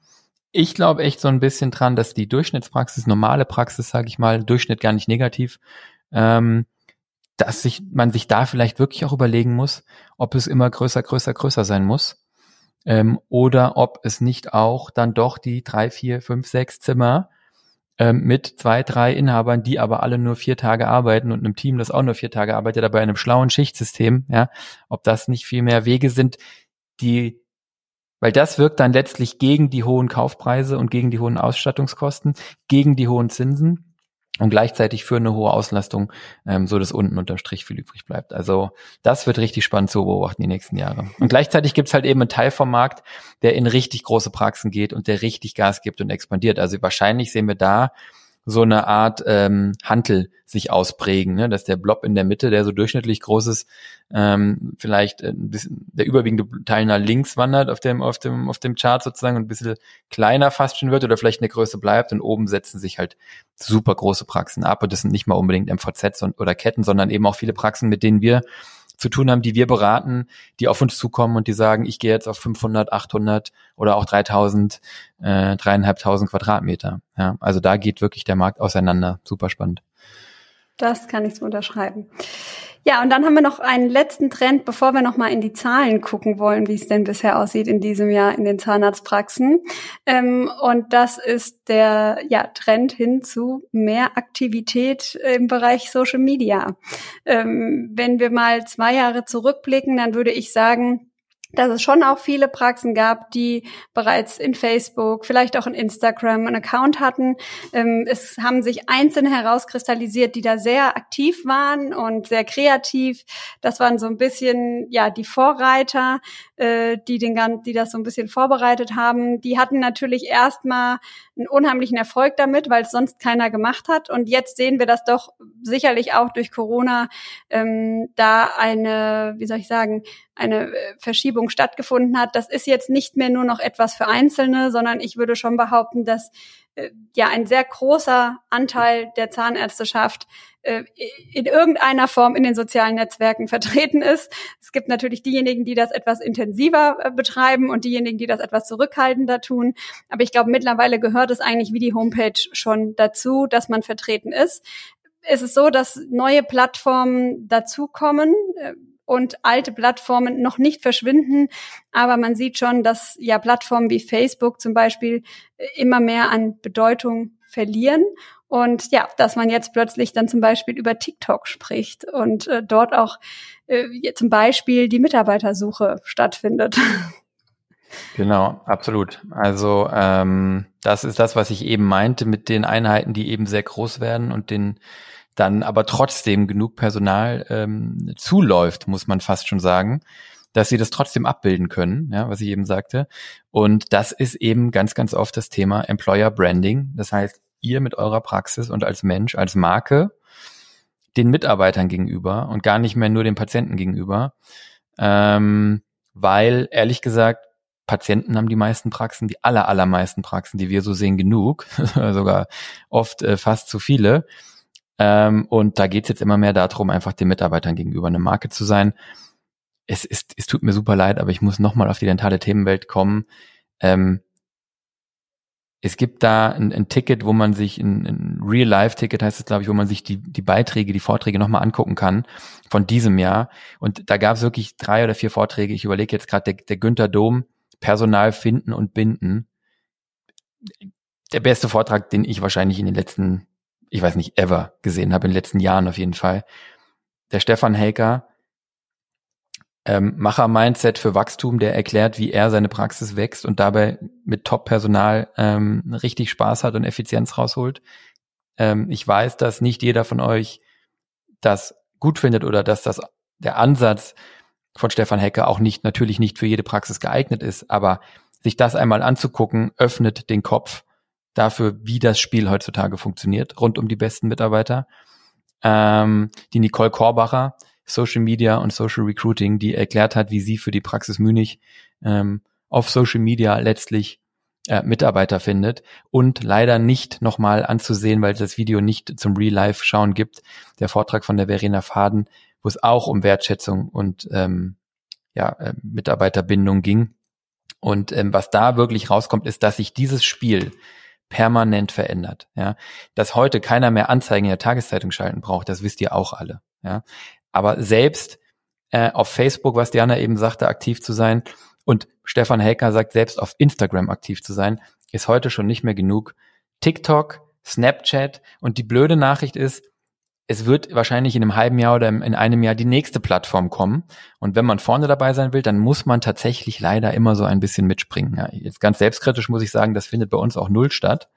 Ich glaube echt so ein bisschen dran, dass die Durchschnittspraxis, normale Praxis, sage ich mal, Durchschnitt gar nicht negativ, ähm, dass sich, man sich da vielleicht wirklich auch überlegen muss, ob es immer größer, größer, größer sein muss. Ähm, oder ob es nicht auch dann doch die drei, vier, fünf, sechs Zimmer ähm, mit zwei, drei Inhabern, die aber alle nur vier Tage arbeiten und einem Team, das auch nur vier Tage arbeitet, aber in einem schlauen Schichtsystem, ja, ob das nicht viel mehr Wege sind, die weil das wirkt dann letztlich gegen die hohen Kaufpreise und gegen die hohen Ausstattungskosten, gegen die hohen Zinsen und gleichzeitig für eine hohe Auslastung, ähm, so dass unten unterm Strich viel übrig bleibt. Also das wird richtig spannend zu beobachten die nächsten Jahre. Und gleichzeitig gibt's halt eben einen Teil vom Markt, der in richtig große Praxen geht und der richtig Gas gibt und expandiert. Also wahrscheinlich sehen wir da so eine Art ähm, Hantel sich ausprägen, ne? dass der Blob in der Mitte, der so durchschnittlich groß ist, ähm, vielleicht ein bisschen, der überwiegende Teil nach links wandert auf dem, auf dem, auf dem Chart sozusagen und ein bisschen kleiner fast schon wird oder vielleicht eine Größe bleibt und oben setzen sich halt super große Praxen ab und das sind nicht mal unbedingt MVZs oder Ketten, sondern eben auch viele Praxen, mit denen wir zu tun haben, die wir beraten, die auf uns zukommen und die sagen, ich gehe jetzt auf 500, 800 oder auch 3000, äh, dreieinhalbtausend Quadratmeter. Ja, also da geht wirklich der Markt auseinander. Super spannend. Das kann ich so unterschreiben. Ja, und dann haben wir noch einen letzten Trend, bevor wir noch mal in die Zahlen gucken wollen, wie es denn bisher aussieht in diesem Jahr in den Zahnarztpraxen. Ähm, und das ist der ja, Trend hin zu mehr Aktivität im Bereich Social Media. Ähm, wenn wir mal zwei Jahre zurückblicken, dann würde ich sagen, dass es schon auch viele Praxen gab, die bereits in Facebook, vielleicht auch in Instagram einen Account hatten. Ähm, es haben sich Einzelne herauskristallisiert, die da sehr aktiv waren und sehr kreativ. Das waren so ein bisschen ja die Vorreiter, äh, die den die das so ein bisschen vorbereitet haben. Die hatten natürlich erstmal einen unheimlichen Erfolg damit, weil es sonst keiner gemacht hat. Und jetzt sehen wir das doch sicherlich auch durch Corona ähm, da eine, wie soll ich sagen, eine äh, Verschiebung stattgefunden hat. Das ist jetzt nicht mehr nur noch etwas für Einzelne, sondern ich würde schon behaupten, dass ja ein sehr großer Anteil der Zahnärzteschaft äh, in irgendeiner Form in den sozialen Netzwerken vertreten ist. Es gibt natürlich diejenigen, die das etwas intensiver äh, betreiben und diejenigen, die das etwas zurückhaltender tun. Aber ich glaube, mittlerweile gehört es eigentlich wie die Homepage schon dazu, dass man vertreten ist. Es ist so, dass neue Plattformen dazukommen und alte Plattformen noch nicht verschwinden. Aber man sieht schon, dass ja Plattformen wie Facebook zum Beispiel äh, immer mehr an Bedeutung verlieren. Und ja, dass man jetzt plötzlich dann zum Beispiel über TikTok spricht und äh, dort auch äh, zum Beispiel die Mitarbeitersuche stattfindet. Genau, absolut. Also ähm, das ist das, was ich eben meinte mit den Einheiten, die eben sehr groß werden und den dann aber trotzdem genug Personal ähm, zuläuft, muss man fast schon sagen, dass sie das trotzdem abbilden können, ja, was ich eben sagte. Und das ist eben ganz, ganz oft das Thema Employer Branding. Das heißt, ihr mit eurer Praxis und als Mensch, als Marke den Mitarbeitern gegenüber und gar nicht mehr nur den Patienten gegenüber, ähm, weil ehrlich gesagt Patienten haben die meisten Praxen, die aller, allermeisten Praxen, die wir so sehen, genug, sogar oft äh, fast zu viele. Ähm, und da geht es jetzt immer mehr darum, einfach den Mitarbeitern gegenüber eine Marke zu sein. Es, ist, es tut mir super leid, aber ich muss nochmal auf die dentale Themenwelt kommen. Ähm, es gibt da ein, ein, Ticket, wo man sich, ein, ein Real-Life-Ticket heißt es, glaube ich, wo man sich die, die Beiträge, die Vorträge nochmal angucken kann von diesem Jahr. Und da gab es wirklich drei oder vier Vorträge. Ich überlege jetzt gerade, der, der Günther Dom, Personal finden und binden. Der beste Vortrag, den ich wahrscheinlich in den letzten ich weiß nicht, ever gesehen habe, in den letzten Jahren auf jeden Fall. Der Stefan Helker, ähm, Macher-Mindset für Wachstum, der erklärt, wie er seine Praxis wächst und dabei mit Top-Personal ähm, richtig Spaß hat und Effizienz rausholt. Ähm, ich weiß, dass nicht jeder von euch das gut findet oder dass das der Ansatz von Stefan Hecker auch nicht, natürlich nicht für jede Praxis geeignet ist, aber sich das einmal anzugucken, öffnet den Kopf dafür, wie das Spiel heutzutage funktioniert, rund um die besten Mitarbeiter. Ähm, die Nicole Korbacher, Social Media und Social Recruiting, die erklärt hat, wie sie für die Praxis Münich ähm, auf Social Media letztlich äh, Mitarbeiter findet und leider nicht nochmal anzusehen, weil es das Video nicht zum Real-Life-Schauen gibt. Der Vortrag von der Verena Faden, wo es auch um Wertschätzung und ähm, ja, äh, Mitarbeiterbindung ging. Und ähm, was da wirklich rauskommt, ist, dass sich dieses Spiel permanent verändert. Ja, dass heute keiner mehr Anzeigen in der Tageszeitung schalten braucht, das wisst ihr auch alle. Ja, aber selbst äh, auf Facebook, was Diana eben sagte, aktiv zu sein und Stefan Helker sagt, selbst auf Instagram aktiv zu sein, ist heute schon nicht mehr genug. TikTok, Snapchat und die blöde Nachricht ist, es wird wahrscheinlich in einem halben Jahr oder in einem Jahr die nächste Plattform kommen. Und wenn man vorne dabei sein will, dann muss man tatsächlich leider immer so ein bisschen mitspringen. Ja, jetzt ganz selbstkritisch muss ich sagen, das findet bei uns auch null statt.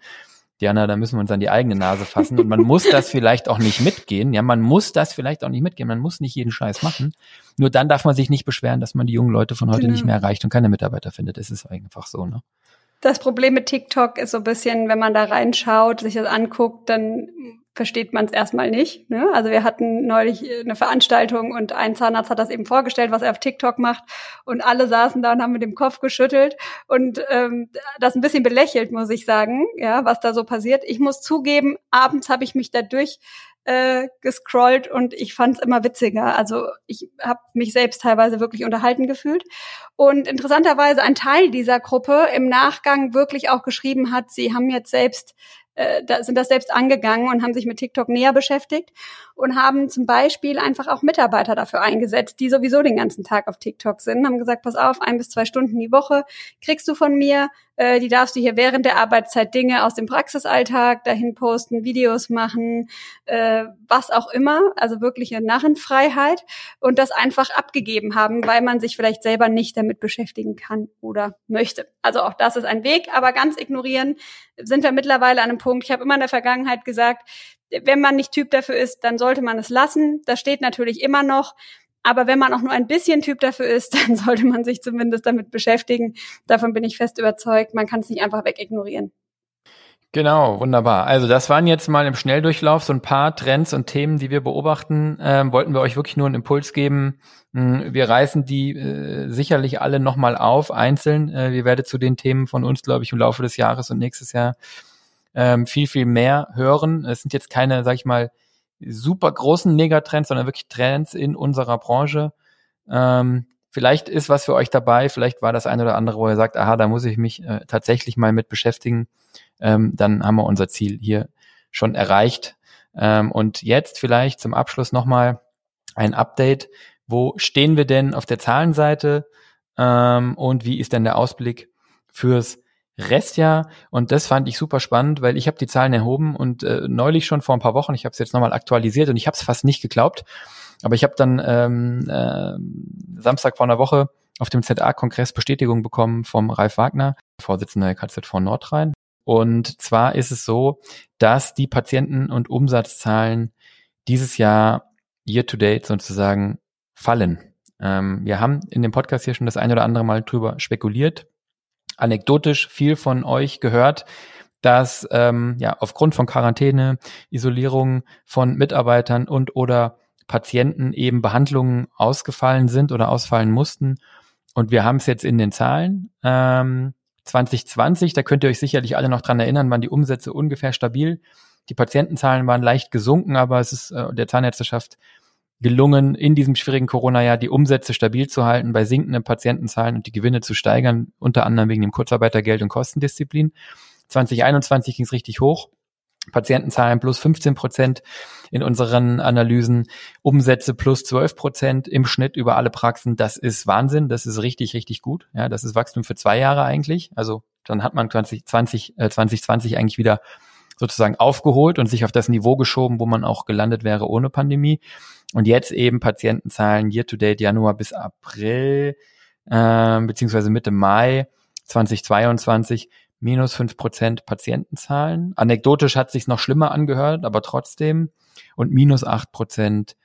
Diana, da müssen wir uns an die eigene Nase fassen. Und man muss das vielleicht auch nicht mitgehen. Ja, man muss das vielleicht auch nicht mitgehen. Man muss nicht jeden Scheiß machen. Nur dann darf man sich nicht beschweren, dass man die jungen Leute von heute genau. nicht mehr erreicht und keine Mitarbeiter findet. Es ist einfach so, ne? Das Problem mit TikTok ist so ein bisschen, wenn man da reinschaut, sich das anguckt, dann versteht man es erstmal nicht. Ne? Also wir hatten neulich eine Veranstaltung und ein Zahnarzt hat das eben vorgestellt, was er auf TikTok macht und alle saßen da und haben mit dem Kopf geschüttelt und ähm, das ein bisschen belächelt, muss ich sagen, ja, was da so passiert. Ich muss zugeben, abends habe ich mich dadurch äh, gescrollt und ich fand es immer witziger. Also ich habe mich selbst teilweise wirklich unterhalten gefühlt. Und interessanterweise ein Teil dieser Gruppe im Nachgang wirklich auch geschrieben hat, sie haben jetzt selbst äh, da sind das selbst angegangen und haben sich mit TikTok näher beschäftigt und haben zum Beispiel einfach auch Mitarbeiter dafür eingesetzt, die sowieso den ganzen Tag auf TikTok sind, haben gesagt, pass auf, ein bis zwei Stunden die Woche kriegst du von mir, äh, die darfst du hier während der Arbeitszeit Dinge aus dem Praxisalltag dahin posten, Videos machen, äh, was auch immer, also wirkliche Narrenfreiheit und das einfach abgegeben haben, weil man sich vielleicht selber nicht damit beschäftigen kann oder möchte. Also auch das ist ein Weg, aber ganz ignorieren sind wir mittlerweile an einem Punkt. Ich habe immer in der Vergangenheit gesagt, wenn man nicht Typ dafür ist, dann sollte man es lassen. Das steht natürlich immer noch. Aber wenn man auch nur ein bisschen Typ dafür ist, dann sollte man sich zumindest damit beschäftigen. Davon bin ich fest überzeugt. Man kann es nicht einfach wegignorieren. Genau, wunderbar. Also das waren jetzt mal im Schnelldurchlauf so ein paar Trends und Themen, die wir beobachten. Ähm, wollten wir euch wirklich nur einen Impuls geben. Hm, wir reißen die äh, sicherlich alle nochmal auf, einzeln. Äh, wir werdet zu den Themen von uns, glaube ich, im Laufe des Jahres und nächstes Jahr ähm, viel, viel mehr hören. Es sind jetzt keine, sag ich mal, super großen Megatrends, sondern wirklich Trends in unserer Branche. Ähm, vielleicht ist was für euch dabei, vielleicht war das eine oder andere, wo ihr sagt, aha, da muss ich mich äh, tatsächlich mal mit beschäftigen. Ähm, dann haben wir unser Ziel hier schon erreicht. Ähm, und jetzt vielleicht zum Abschluss nochmal ein Update. Wo stehen wir denn auf der Zahlenseite? Ähm, und wie ist denn der Ausblick fürs Restjahr und das fand ich super spannend, weil ich habe die Zahlen erhoben und äh, neulich schon vor ein paar Wochen, ich habe es jetzt nochmal aktualisiert und ich habe es fast nicht geglaubt, aber ich habe dann ähm, äh, Samstag vor einer Woche auf dem ZA-Kongress Bestätigung bekommen vom Ralf Wagner, Vorsitzender der KZV Nordrhein. Und zwar ist es so, dass die Patienten- und Umsatzzahlen dieses Jahr year to date sozusagen fallen. Ähm, wir haben in dem Podcast hier schon das ein oder andere Mal drüber spekuliert, anekdotisch viel von euch gehört, dass ähm, ja aufgrund von Quarantäne, Isolierung von Mitarbeitern und oder Patienten eben Behandlungen ausgefallen sind oder ausfallen mussten. Und wir haben es jetzt in den Zahlen. Ähm, 2020, da könnt ihr euch sicherlich alle noch dran erinnern, waren die Umsätze ungefähr stabil. Die Patientenzahlen waren leicht gesunken, aber es ist äh, der Zahnärzteschaft gelungen, in diesem schwierigen Corona-Jahr die Umsätze stabil zu halten, bei sinkenden Patientenzahlen und die Gewinne zu steigern, unter anderem wegen dem Kurzarbeitergeld und Kostendisziplin. 2021 ging es richtig hoch. Patientenzahlen plus 15 Prozent in unseren Analysen, Umsätze plus 12 Prozent im Schnitt über alle Praxen. Das ist Wahnsinn, das ist richtig, richtig gut. Ja, das ist Wachstum für zwei Jahre eigentlich. Also dann hat man 2020, äh, 2020 eigentlich wieder sozusagen aufgeholt und sich auf das Niveau geschoben, wo man auch gelandet wäre ohne Pandemie. Und jetzt eben Patientenzahlen year to date Januar bis April äh, beziehungsweise Mitte Mai 2022 minus fünf Prozent Patientenzahlen. Anekdotisch hat sich noch schlimmer angehört, aber trotzdem und minus acht Prozent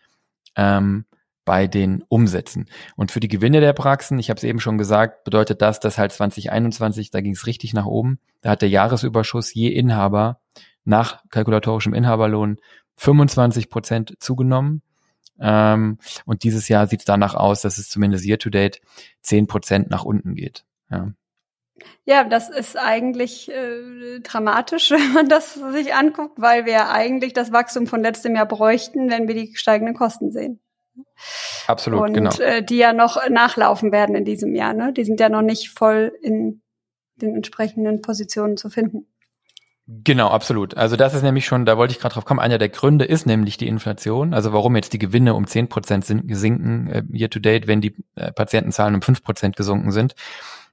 ähm, bei den Umsätzen. Und für die Gewinne der Praxen, ich habe es eben schon gesagt, bedeutet das, dass halt 2021, da ging es richtig nach oben. Da hat der Jahresüberschuss je Inhaber nach kalkulatorischem Inhaberlohn 25 Prozent zugenommen. Ähm, und dieses Jahr sieht es danach aus, dass es zumindest year to date 10 Prozent nach unten geht. Ja. Ja, das ist eigentlich äh, dramatisch, wenn man das sich anguckt, weil wir eigentlich das Wachstum von letztem Jahr bräuchten, wenn wir die steigenden Kosten sehen. Absolut, und, genau. Äh, die ja noch nachlaufen werden in diesem Jahr. Ne? Die sind ja noch nicht voll in den entsprechenden Positionen zu finden. Genau, absolut. Also das ist nämlich schon, da wollte ich gerade drauf kommen, einer der Gründe ist nämlich die Inflation. Also warum jetzt die Gewinne um zehn Prozent sinken äh, year to date, wenn die äh, Patientenzahlen um fünf Prozent gesunken sind,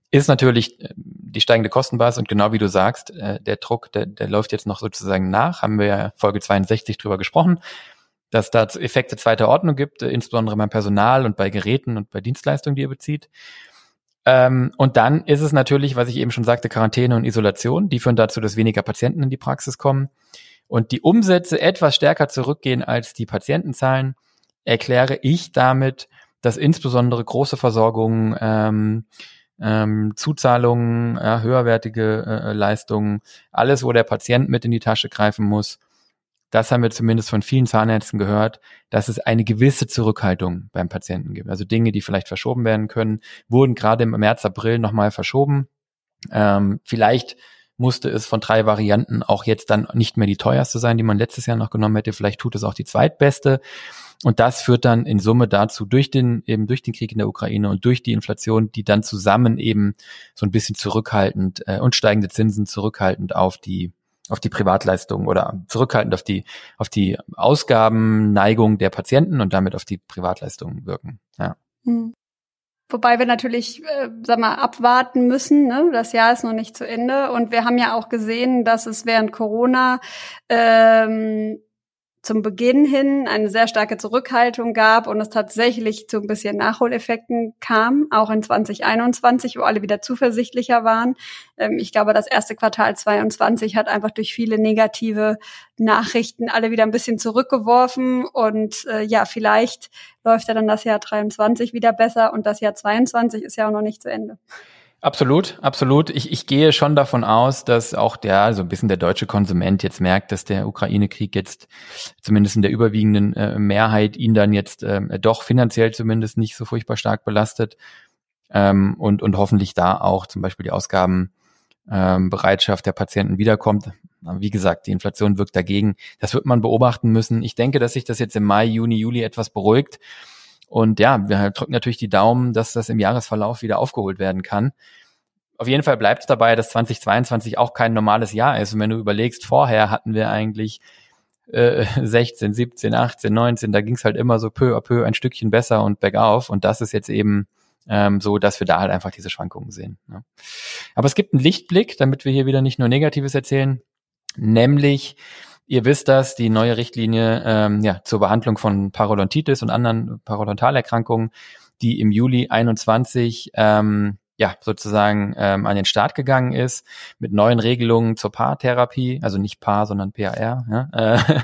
ist natürlich äh, die steigende Kostenbasis und genau wie du sagst, äh, der Druck, der, der läuft jetzt noch sozusagen nach, haben wir ja Folge 62 drüber gesprochen, dass da Effekte zweiter Ordnung gibt, äh, insbesondere beim Personal und bei Geräten und bei Dienstleistungen, die ihr bezieht. Ähm, und dann ist es natürlich, was ich eben schon sagte, Quarantäne und Isolation. Die führen dazu, dass weniger Patienten in die Praxis kommen. Und die Umsätze etwas stärker zurückgehen als die Patientenzahlen, erkläre ich damit, dass insbesondere große Versorgungen, ähm, ähm, Zuzahlungen, ja, höherwertige äh, Leistungen, alles, wo der Patient mit in die Tasche greifen muss, das haben wir zumindest von vielen Zahnärzten gehört, dass es eine gewisse Zurückhaltung beim Patienten gibt. Also Dinge, die vielleicht verschoben werden können, wurden gerade im März, April nochmal verschoben. Ähm, vielleicht musste es von drei Varianten auch jetzt dann nicht mehr die teuerste sein, die man letztes Jahr noch genommen hätte. Vielleicht tut es auch die zweitbeste. Und das führt dann in Summe dazu, durch den, eben durch den Krieg in der Ukraine und durch die Inflation, die dann zusammen eben so ein bisschen zurückhaltend äh, und steigende Zinsen zurückhaltend auf die auf die Privatleistung oder zurückhaltend auf die, auf die Ausgabenneigung der Patienten und damit auf die Privatleistung wirken. Ja. Hm. Wobei wir natürlich, äh, sag mal, abwarten müssen. Ne? Das Jahr ist noch nicht zu Ende und wir haben ja auch gesehen, dass es während Corona ähm, zum Beginn hin eine sehr starke Zurückhaltung gab und es tatsächlich zu ein bisschen Nachholeffekten kam, auch in 2021, wo alle wieder zuversichtlicher waren. Ähm, ich glaube, das erste Quartal 22 hat einfach durch viele negative Nachrichten alle wieder ein bisschen zurückgeworfen und äh, ja, vielleicht läuft ja dann das Jahr 23 wieder besser und das Jahr 22 ist ja auch noch nicht zu Ende. Absolut, absolut. Ich, ich gehe schon davon aus, dass auch der, so ein bisschen der deutsche Konsument jetzt merkt, dass der Ukraine-Krieg jetzt zumindest in der überwiegenden äh, Mehrheit ihn dann jetzt äh, doch finanziell zumindest nicht so furchtbar stark belastet ähm, und, und hoffentlich da auch zum Beispiel die Ausgabenbereitschaft ähm, der Patienten wiederkommt. Wie gesagt, die Inflation wirkt dagegen. Das wird man beobachten müssen. Ich denke, dass sich das jetzt im Mai, Juni, Juli etwas beruhigt. Und ja, wir drücken natürlich die Daumen, dass das im Jahresverlauf wieder aufgeholt werden kann. Auf jeden Fall bleibt es dabei, dass 2022 auch kein normales Jahr ist. Und wenn du überlegst, vorher hatten wir eigentlich äh, 16, 17, 18, 19, da ging es halt immer so peu à peu ein Stückchen besser und bergauf. Und das ist jetzt eben ähm, so, dass wir da halt einfach diese Schwankungen sehen. Ne? Aber es gibt einen Lichtblick, damit wir hier wieder nicht nur Negatives erzählen, nämlich Ihr wisst das, die neue Richtlinie ähm, ja, zur Behandlung von Parodontitis und anderen Parodontalerkrankungen, die im Juli 21 ähm, ja sozusagen ähm, an den Start gegangen ist mit neuen Regelungen zur Paartherapie, also nicht Paar, sondern PAR. Ja? Äh,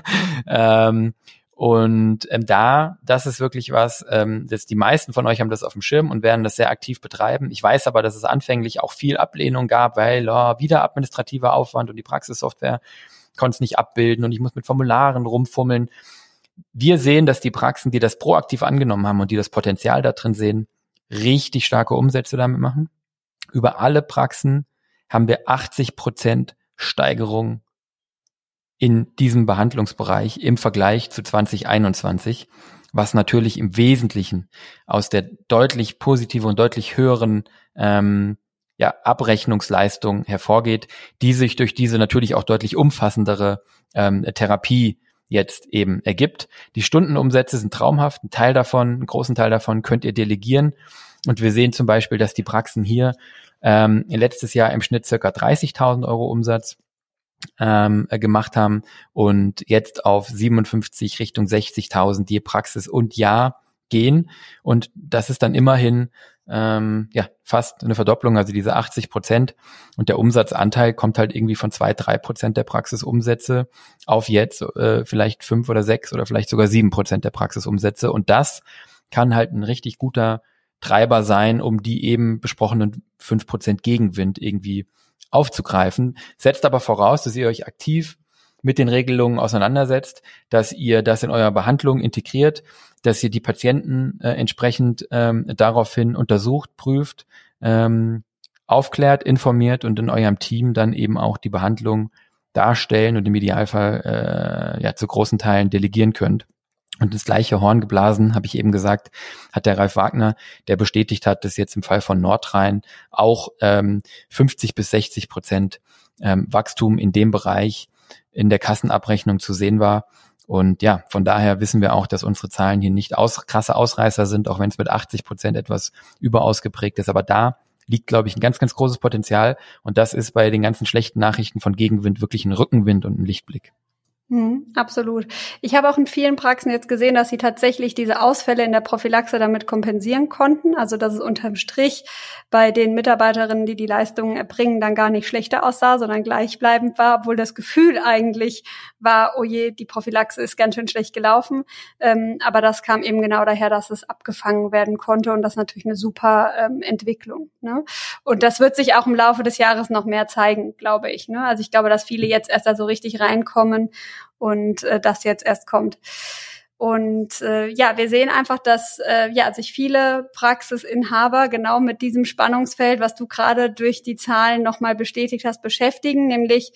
ähm, und ähm, da, das ist wirklich was, ähm, das, die meisten von euch haben das auf dem Schirm und werden das sehr aktiv betreiben. Ich weiß aber, dass es anfänglich auch viel Ablehnung gab, weil oh, wieder administrativer Aufwand und die Praxissoftware konnte es nicht abbilden und ich muss mit Formularen rumfummeln. Wir sehen, dass die Praxen, die das proaktiv angenommen haben und die das Potenzial da drin sehen, richtig starke Umsätze damit machen. Über alle Praxen haben wir 80 Prozent Steigerung in diesem Behandlungsbereich im Vergleich zu 2021, was natürlich im Wesentlichen aus der deutlich positive und deutlich höheren ähm, ja, Abrechnungsleistung hervorgeht, die sich durch diese natürlich auch deutlich umfassendere ähm, Therapie jetzt eben ergibt. Die Stundenumsätze sind traumhaft. Ein Teil davon, einen großen Teil davon könnt ihr delegieren. Und wir sehen zum Beispiel, dass die Praxen hier ähm, letztes Jahr im Schnitt circa 30.000 Euro Umsatz ähm, gemacht haben und jetzt auf 57 Richtung 60.000 die Praxis und Jahr gehen. Und das ist dann immerhin ähm, ja fast eine Verdopplung, also diese 80 Prozent. Und der Umsatzanteil kommt halt irgendwie von zwei, drei Prozent der Praxisumsätze auf jetzt äh, vielleicht fünf oder sechs oder vielleicht sogar sieben Prozent der Praxisumsätze. Und das kann halt ein richtig guter Treiber sein, um die eben besprochenen fünf Prozent Gegenwind irgendwie aufzugreifen. Setzt aber voraus, dass ihr euch aktiv mit den Regelungen auseinandersetzt, dass ihr das in eurer Behandlung integriert, dass ihr die Patienten äh, entsprechend ähm, daraufhin untersucht, prüft, ähm, aufklärt, informiert und in eurem Team dann eben auch die Behandlung darstellen und im Idealfall äh, ja zu großen Teilen delegieren könnt. Und das gleiche Horn geblasen, habe ich eben gesagt, hat der Ralf Wagner, der bestätigt hat, dass jetzt im Fall von Nordrhein auch ähm, 50 bis 60 Prozent ähm, Wachstum in dem Bereich in der Kassenabrechnung zu sehen war. Und ja, von daher wissen wir auch, dass unsere Zahlen hier nicht aus, krasse Ausreißer sind, auch wenn es mit 80 Prozent etwas überausgeprägt ist. Aber da liegt, glaube ich, ein ganz, ganz großes Potenzial. Und das ist bei den ganzen schlechten Nachrichten von Gegenwind wirklich ein Rückenwind und ein Lichtblick. Mhm, absolut. Ich habe auch in vielen Praxen jetzt gesehen, dass sie tatsächlich diese Ausfälle in der Prophylaxe damit kompensieren konnten. Also dass es unterm Strich bei den Mitarbeiterinnen, die die Leistungen erbringen, dann gar nicht schlechter aussah, sondern gleichbleibend war, obwohl das Gefühl eigentlich war, oh je, die Prophylaxe ist ganz schön schlecht gelaufen. Ähm, aber das kam eben genau daher, dass es abgefangen werden konnte und das ist natürlich eine super ähm, Entwicklung. Ne? Und das wird sich auch im Laufe des Jahres noch mehr zeigen, glaube ich. Ne? Also ich glaube, dass viele jetzt erst da so richtig reinkommen und äh, das jetzt erst kommt. Und äh, ja, wir sehen einfach, dass äh, ja sich viele Praxisinhaber genau mit diesem Spannungsfeld, was du gerade durch die Zahlen nochmal bestätigt hast, beschäftigen, nämlich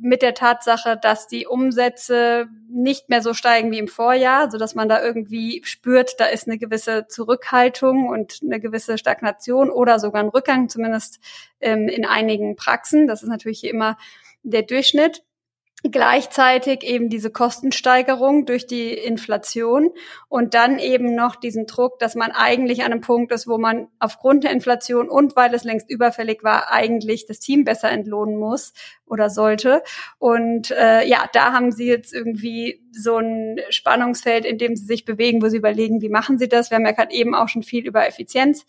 mit der Tatsache, dass die Umsätze nicht mehr so steigen wie im Vorjahr, so dass man da irgendwie spürt, da ist eine gewisse Zurückhaltung und eine gewisse Stagnation oder sogar ein Rückgang, zumindest ähm, in einigen Praxen. Das ist natürlich immer der Durchschnitt gleichzeitig eben diese Kostensteigerung durch die Inflation und dann eben noch diesen Druck, dass man eigentlich an einem Punkt ist, wo man aufgrund der Inflation und weil es längst überfällig war, eigentlich das Team besser entlohnen muss oder sollte. Und äh, ja, da haben sie jetzt irgendwie so ein Spannungsfeld, in dem sie sich bewegen, wo sie überlegen, wie machen sie das. Wir haben ja gerade eben auch schon viel über Effizienz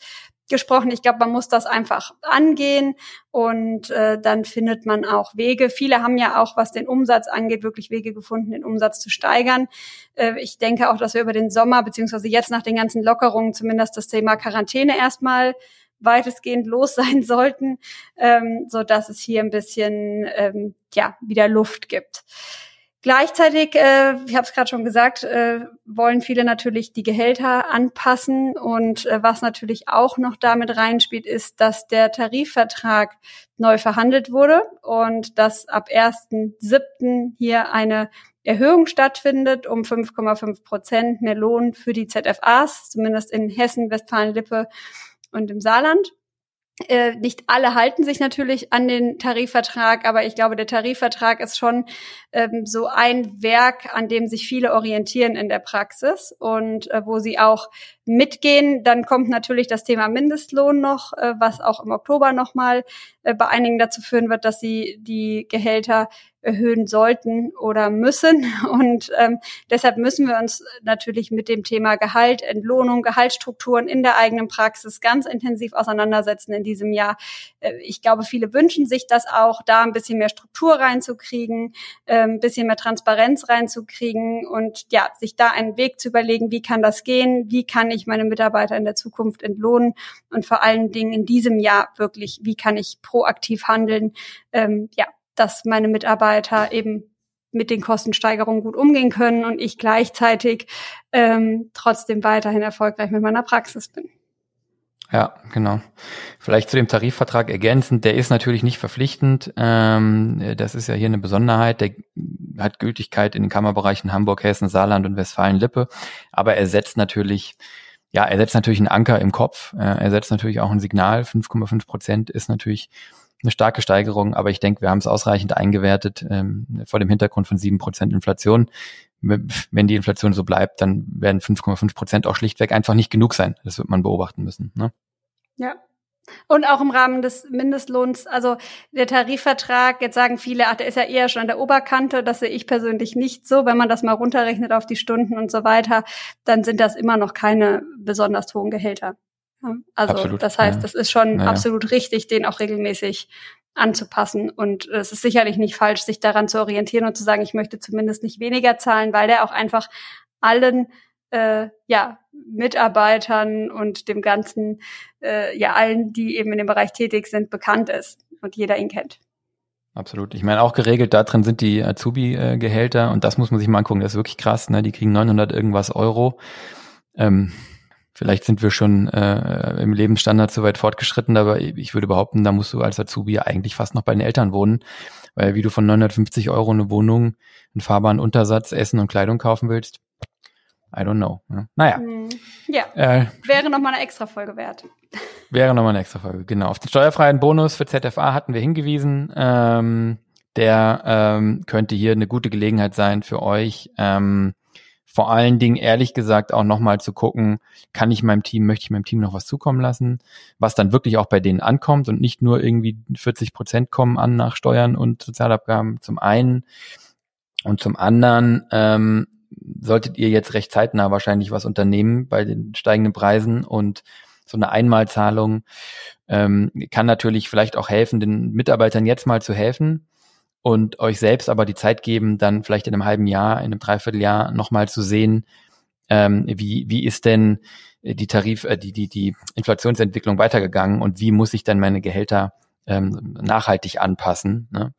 gesprochen. Ich glaube, man muss das einfach angehen und äh, dann findet man auch Wege. Viele haben ja auch, was den Umsatz angeht, wirklich Wege gefunden, den Umsatz zu steigern. Äh, ich denke auch, dass wir über den Sommer beziehungsweise jetzt nach den ganzen Lockerungen zumindest das Thema Quarantäne erstmal weitestgehend los sein sollten, ähm, so dass es hier ein bisschen ähm, ja wieder Luft gibt. Gleichzeitig, äh, ich habe es gerade schon gesagt, äh, wollen viele natürlich die Gehälter anpassen und äh, was natürlich auch noch damit reinspielt, ist, dass der Tarifvertrag neu verhandelt wurde und dass ab 1.7. hier eine Erhöhung stattfindet um 5,5 Prozent mehr Lohn für die ZFAs, zumindest in Hessen, Westfalen-Lippe und im Saarland. Äh, nicht alle halten sich natürlich an den Tarifvertrag, aber ich glaube, der Tarifvertrag ist schon ähm, so ein Werk, an dem sich viele orientieren in der Praxis und äh, wo sie auch mitgehen. Dann kommt natürlich das Thema Mindestlohn noch, äh, was auch im Oktober nochmal äh, bei einigen dazu führen wird, dass sie die Gehälter erhöhen sollten oder müssen. Und ähm, deshalb müssen wir uns natürlich mit dem Thema Gehalt, Entlohnung, Gehaltsstrukturen in der eigenen Praxis ganz intensiv auseinandersetzen in diesem Jahr. Äh, ich glaube, viele wünschen sich das auch, da ein bisschen mehr Struktur reinzukriegen, äh, ein bisschen mehr Transparenz reinzukriegen und ja, sich da einen Weg zu überlegen, wie kann das gehen, wie kann ich meine Mitarbeiter in der Zukunft entlohnen und vor allen Dingen in diesem Jahr wirklich, wie kann ich proaktiv handeln, ähm, ja, dass meine Mitarbeiter eben mit den Kostensteigerungen gut umgehen können und ich gleichzeitig ähm, trotzdem weiterhin erfolgreich mit meiner Praxis bin. Ja, genau. Vielleicht zu dem Tarifvertrag ergänzend, der ist natürlich nicht verpflichtend. Ähm, das ist ja hier eine Besonderheit. Der hat Gültigkeit in den Kammerbereichen Hamburg, Hessen, Saarland und Westfalen-Lippe. Aber er setzt natürlich, ja, er setzt natürlich einen Anker im Kopf. Äh, er setzt natürlich auch ein Signal. 5,5 Prozent ist natürlich eine starke Steigerung, aber ich denke, wir haben es ausreichend eingewertet ähm, vor dem Hintergrund von sieben Prozent Inflation. Wenn die Inflation so bleibt, dann werden 5,5 Prozent auch schlichtweg einfach nicht genug sein. Das wird man beobachten müssen. Ne? Ja, und auch im Rahmen des Mindestlohns, also der Tarifvertrag, jetzt sagen viele, ach, der ist ja eher schon an der Oberkante, das sehe ich persönlich nicht so. Wenn man das mal runterrechnet auf die Stunden und so weiter, dann sind das immer noch keine besonders hohen Gehälter. Also absolut, das heißt, ja. das ist schon naja. absolut richtig, den auch regelmäßig anzupassen. Und es ist sicherlich nicht falsch, sich daran zu orientieren und zu sagen, ich möchte zumindest nicht weniger zahlen, weil der auch einfach allen äh, ja, Mitarbeitern und dem ganzen, äh, ja, allen, die eben in dem Bereich tätig sind, bekannt ist und jeder ihn kennt. Absolut. Ich meine, auch geregelt da drin sind die Azubi-Gehälter und das muss man sich mal angucken. Das ist wirklich krass. Ne? Die kriegen 900 irgendwas Euro. Ähm, Vielleicht sind wir schon äh, im Lebensstandard so weit fortgeschritten, aber ich würde behaupten, da musst du als Azubi eigentlich fast noch bei den Eltern wohnen, weil wie du von 950 Euro eine Wohnung, einen fahrbaren Untersatz, Essen und Kleidung kaufen willst, I don't know. Ja. Naja. Hm. Ja, äh, wäre nochmal eine extra Folge wert. Wäre nochmal eine extra Folge, genau. Auf den steuerfreien Bonus für ZFA hatten wir hingewiesen. Ähm, der ähm, könnte hier eine gute Gelegenheit sein für euch. Ähm, vor allen Dingen ehrlich gesagt auch nochmal zu gucken, kann ich meinem Team, möchte ich meinem Team noch was zukommen lassen, was dann wirklich auch bei denen ankommt und nicht nur irgendwie 40 Prozent kommen an nach Steuern und Sozialabgaben zum einen und zum anderen ähm, solltet ihr jetzt recht zeitnah wahrscheinlich was unternehmen bei den steigenden Preisen und so eine Einmalzahlung ähm, kann natürlich vielleicht auch helfen, den Mitarbeitern jetzt mal zu helfen und euch selbst aber die Zeit geben, dann vielleicht in einem halben Jahr, in einem Dreivierteljahr nochmal zu sehen, ähm, wie, wie ist denn die Tarif, äh, die, die, die Inflationsentwicklung weitergegangen und wie muss ich dann meine Gehälter ähm, nachhaltig anpassen. Ne?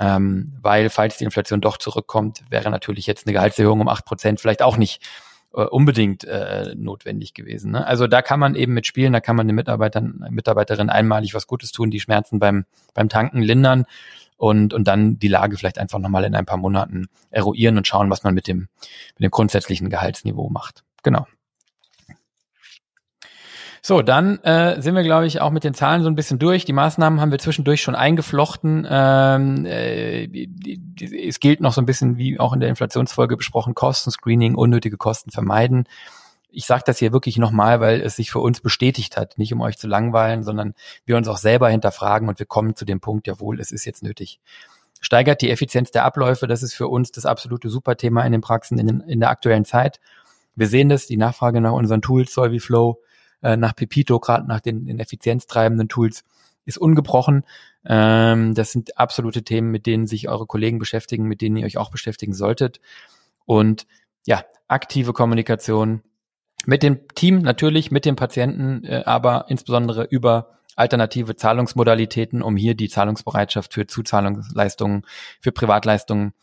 Ähm, weil, falls die Inflation doch zurückkommt, wäre natürlich jetzt eine Gehaltserhöhung um acht Prozent vielleicht auch nicht äh, unbedingt äh, notwendig gewesen. Ne? Also da kann man eben mitspielen, da kann man den Mitarbeitern, Mitarbeiterinnen einmalig was Gutes tun, die Schmerzen beim, beim Tanken lindern und, und dann die Lage vielleicht einfach nochmal in ein paar Monaten eruieren und schauen, was man mit dem, mit dem grundsätzlichen Gehaltsniveau macht. Genau. So, dann äh, sind wir, glaube ich, auch mit den Zahlen so ein bisschen durch. Die Maßnahmen haben wir zwischendurch schon eingeflochten. Ähm, äh, es gilt noch so ein bisschen, wie auch in der Inflationsfolge besprochen, Kostenscreening, unnötige Kosten vermeiden ich sage das hier wirklich nochmal, weil es sich für uns bestätigt hat, nicht um euch zu langweilen, sondern wir uns auch selber hinterfragen und wir kommen zu dem Punkt, jawohl, es ist jetzt nötig. Steigert die Effizienz der Abläufe, das ist für uns das absolute Superthema in den Praxen in, den, in der aktuellen Zeit. Wir sehen das, die Nachfrage nach unseren Tools, Solviflow, äh, nach Pepito, gerade nach den, den effizienztreibenden Tools, ist ungebrochen. Ähm, das sind absolute Themen, mit denen sich eure Kollegen beschäftigen, mit denen ihr euch auch beschäftigen solltet. Und ja, aktive Kommunikation, mit dem Team natürlich, mit dem Patienten, äh, aber insbesondere über alternative Zahlungsmodalitäten, um hier die Zahlungsbereitschaft für Zuzahlungsleistungen, für Privatleistungen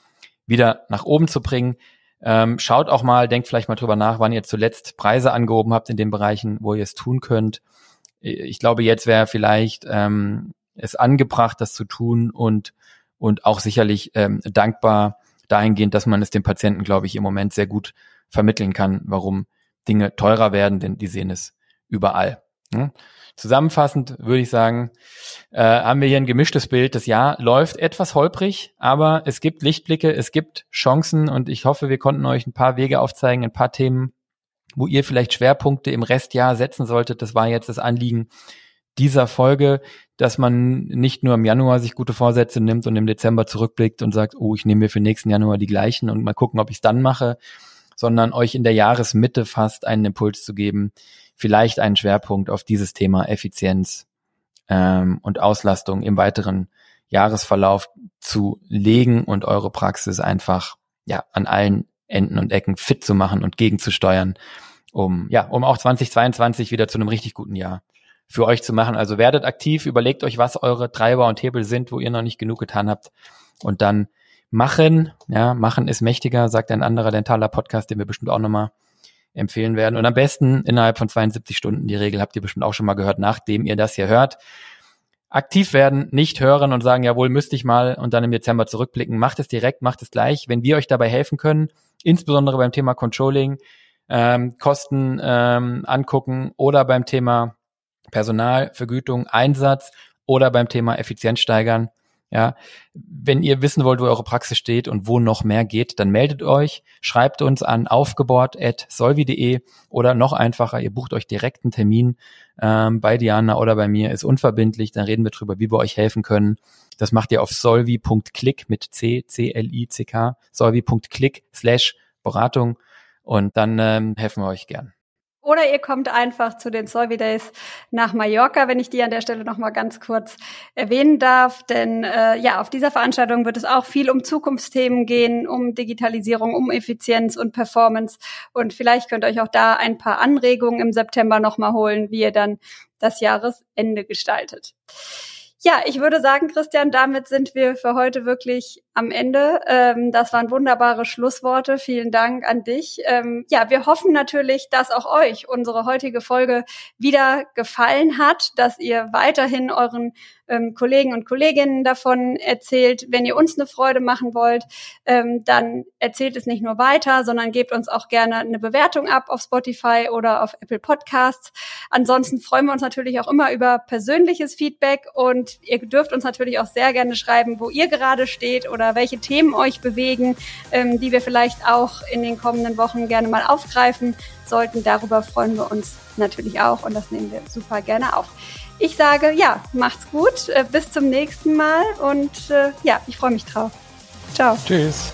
wieder nach oben zu bringen. Ähm, schaut auch mal, denkt vielleicht mal drüber nach, wann ihr zuletzt Preise angehoben habt in den Bereichen, wo ihr es tun könnt. Ich glaube, jetzt wäre vielleicht ähm, es angebracht, das zu tun und und auch sicherlich ähm, dankbar dahingehend, dass man es dem Patienten, glaube ich, im Moment sehr gut vermitteln kann, warum Dinge teurer werden, denn die sehen es überall. Hm? Zusammenfassend würde ich sagen, äh, haben wir hier ein gemischtes Bild. Das Jahr läuft etwas holprig, aber es gibt Lichtblicke, es gibt Chancen und ich hoffe, wir konnten euch ein paar Wege aufzeigen, ein paar Themen, wo ihr vielleicht Schwerpunkte im Restjahr setzen solltet. Das war jetzt das Anliegen dieser Folge, dass man nicht nur im Januar sich gute Vorsätze nimmt und im Dezember zurückblickt und sagt, oh, ich nehme mir für nächsten Januar die gleichen und mal gucken, ob ich es dann mache, sondern euch in der Jahresmitte fast einen Impuls zu geben, vielleicht einen Schwerpunkt auf dieses Thema Effizienz ähm, und Auslastung im weiteren Jahresverlauf zu legen und eure Praxis einfach ja an allen Enden und Ecken fit zu machen und gegenzusteuern, um ja um auch 2022 wieder zu einem richtig guten Jahr für euch zu machen. Also werdet aktiv, überlegt euch, was eure Treiber und Hebel sind, wo ihr noch nicht genug getan habt und dann Machen, ja, machen ist mächtiger, sagt ein anderer dentaler Podcast, den wir bestimmt auch nochmal empfehlen werden. Und am besten innerhalb von 72 Stunden, die Regel habt ihr bestimmt auch schon mal gehört, nachdem ihr das hier hört. Aktiv werden, nicht hören und sagen, jawohl, müsste ich mal und dann im Dezember zurückblicken. Macht es direkt, macht es gleich. Wenn wir euch dabei helfen können, insbesondere beim Thema Controlling, ähm, Kosten ähm, angucken oder beim Thema Personalvergütung, Einsatz oder beim Thema Effizienz steigern, ja, wenn ihr wissen wollt, wo eure Praxis steht und wo noch mehr geht, dann meldet euch, schreibt uns an aufgebohrt.solvi.de oder noch einfacher, ihr bucht euch direkt einen Termin ähm, bei Diana oder bei mir, ist unverbindlich, dann reden wir drüber, wie wir euch helfen können. Das macht ihr auf solvi.click mit C, C, L, I, C, K, solvi.click slash Beratung und dann ähm, helfen wir euch gern. Oder ihr kommt einfach zu den Solvi Days nach Mallorca, wenn ich die an der Stelle noch mal ganz kurz erwähnen darf. Denn äh, ja, auf dieser Veranstaltung wird es auch viel um Zukunftsthemen gehen, um Digitalisierung, um Effizienz und Performance. Und vielleicht könnt ihr euch auch da ein paar Anregungen im September noch mal holen, wie ihr dann das Jahresende gestaltet. Ja, ich würde sagen, Christian, damit sind wir für heute wirklich am Ende. Ähm, das waren wunderbare Schlussworte. Vielen Dank an dich. Ähm, ja, wir hoffen natürlich, dass auch euch unsere heutige Folge wieder gefallen hat, dass ihr weiterhin euren ähm, Kollegen und Kolleginnen davon erzählt. Wenn ihr uns eine Freude machen wollt, ähm, dann erzählt es nicht nur weiter, sondern gebt uns auch gerne eine Bewertung ab auf Spotify oder auf Apple Podcasts. Ansonsten freuen wir uns natürlich auch immer über persönliches Feedback und ihr dürft uns natürlich auch sehr gerne schreiben, wo ihr gerade steht oder welche Themen euch bewegen, ähm, die wir vielleicht auch in den kommenden Wochen gerne mal aufgreifen sollten. Darüber freuen wir uns natürlich auch und das nehmen wir super gerne auf. Ich sage, ja, macht's gut, äh, bis zum nächsten Mal und äh, ja, ich freue mich drauf. Ciao. Tschüss.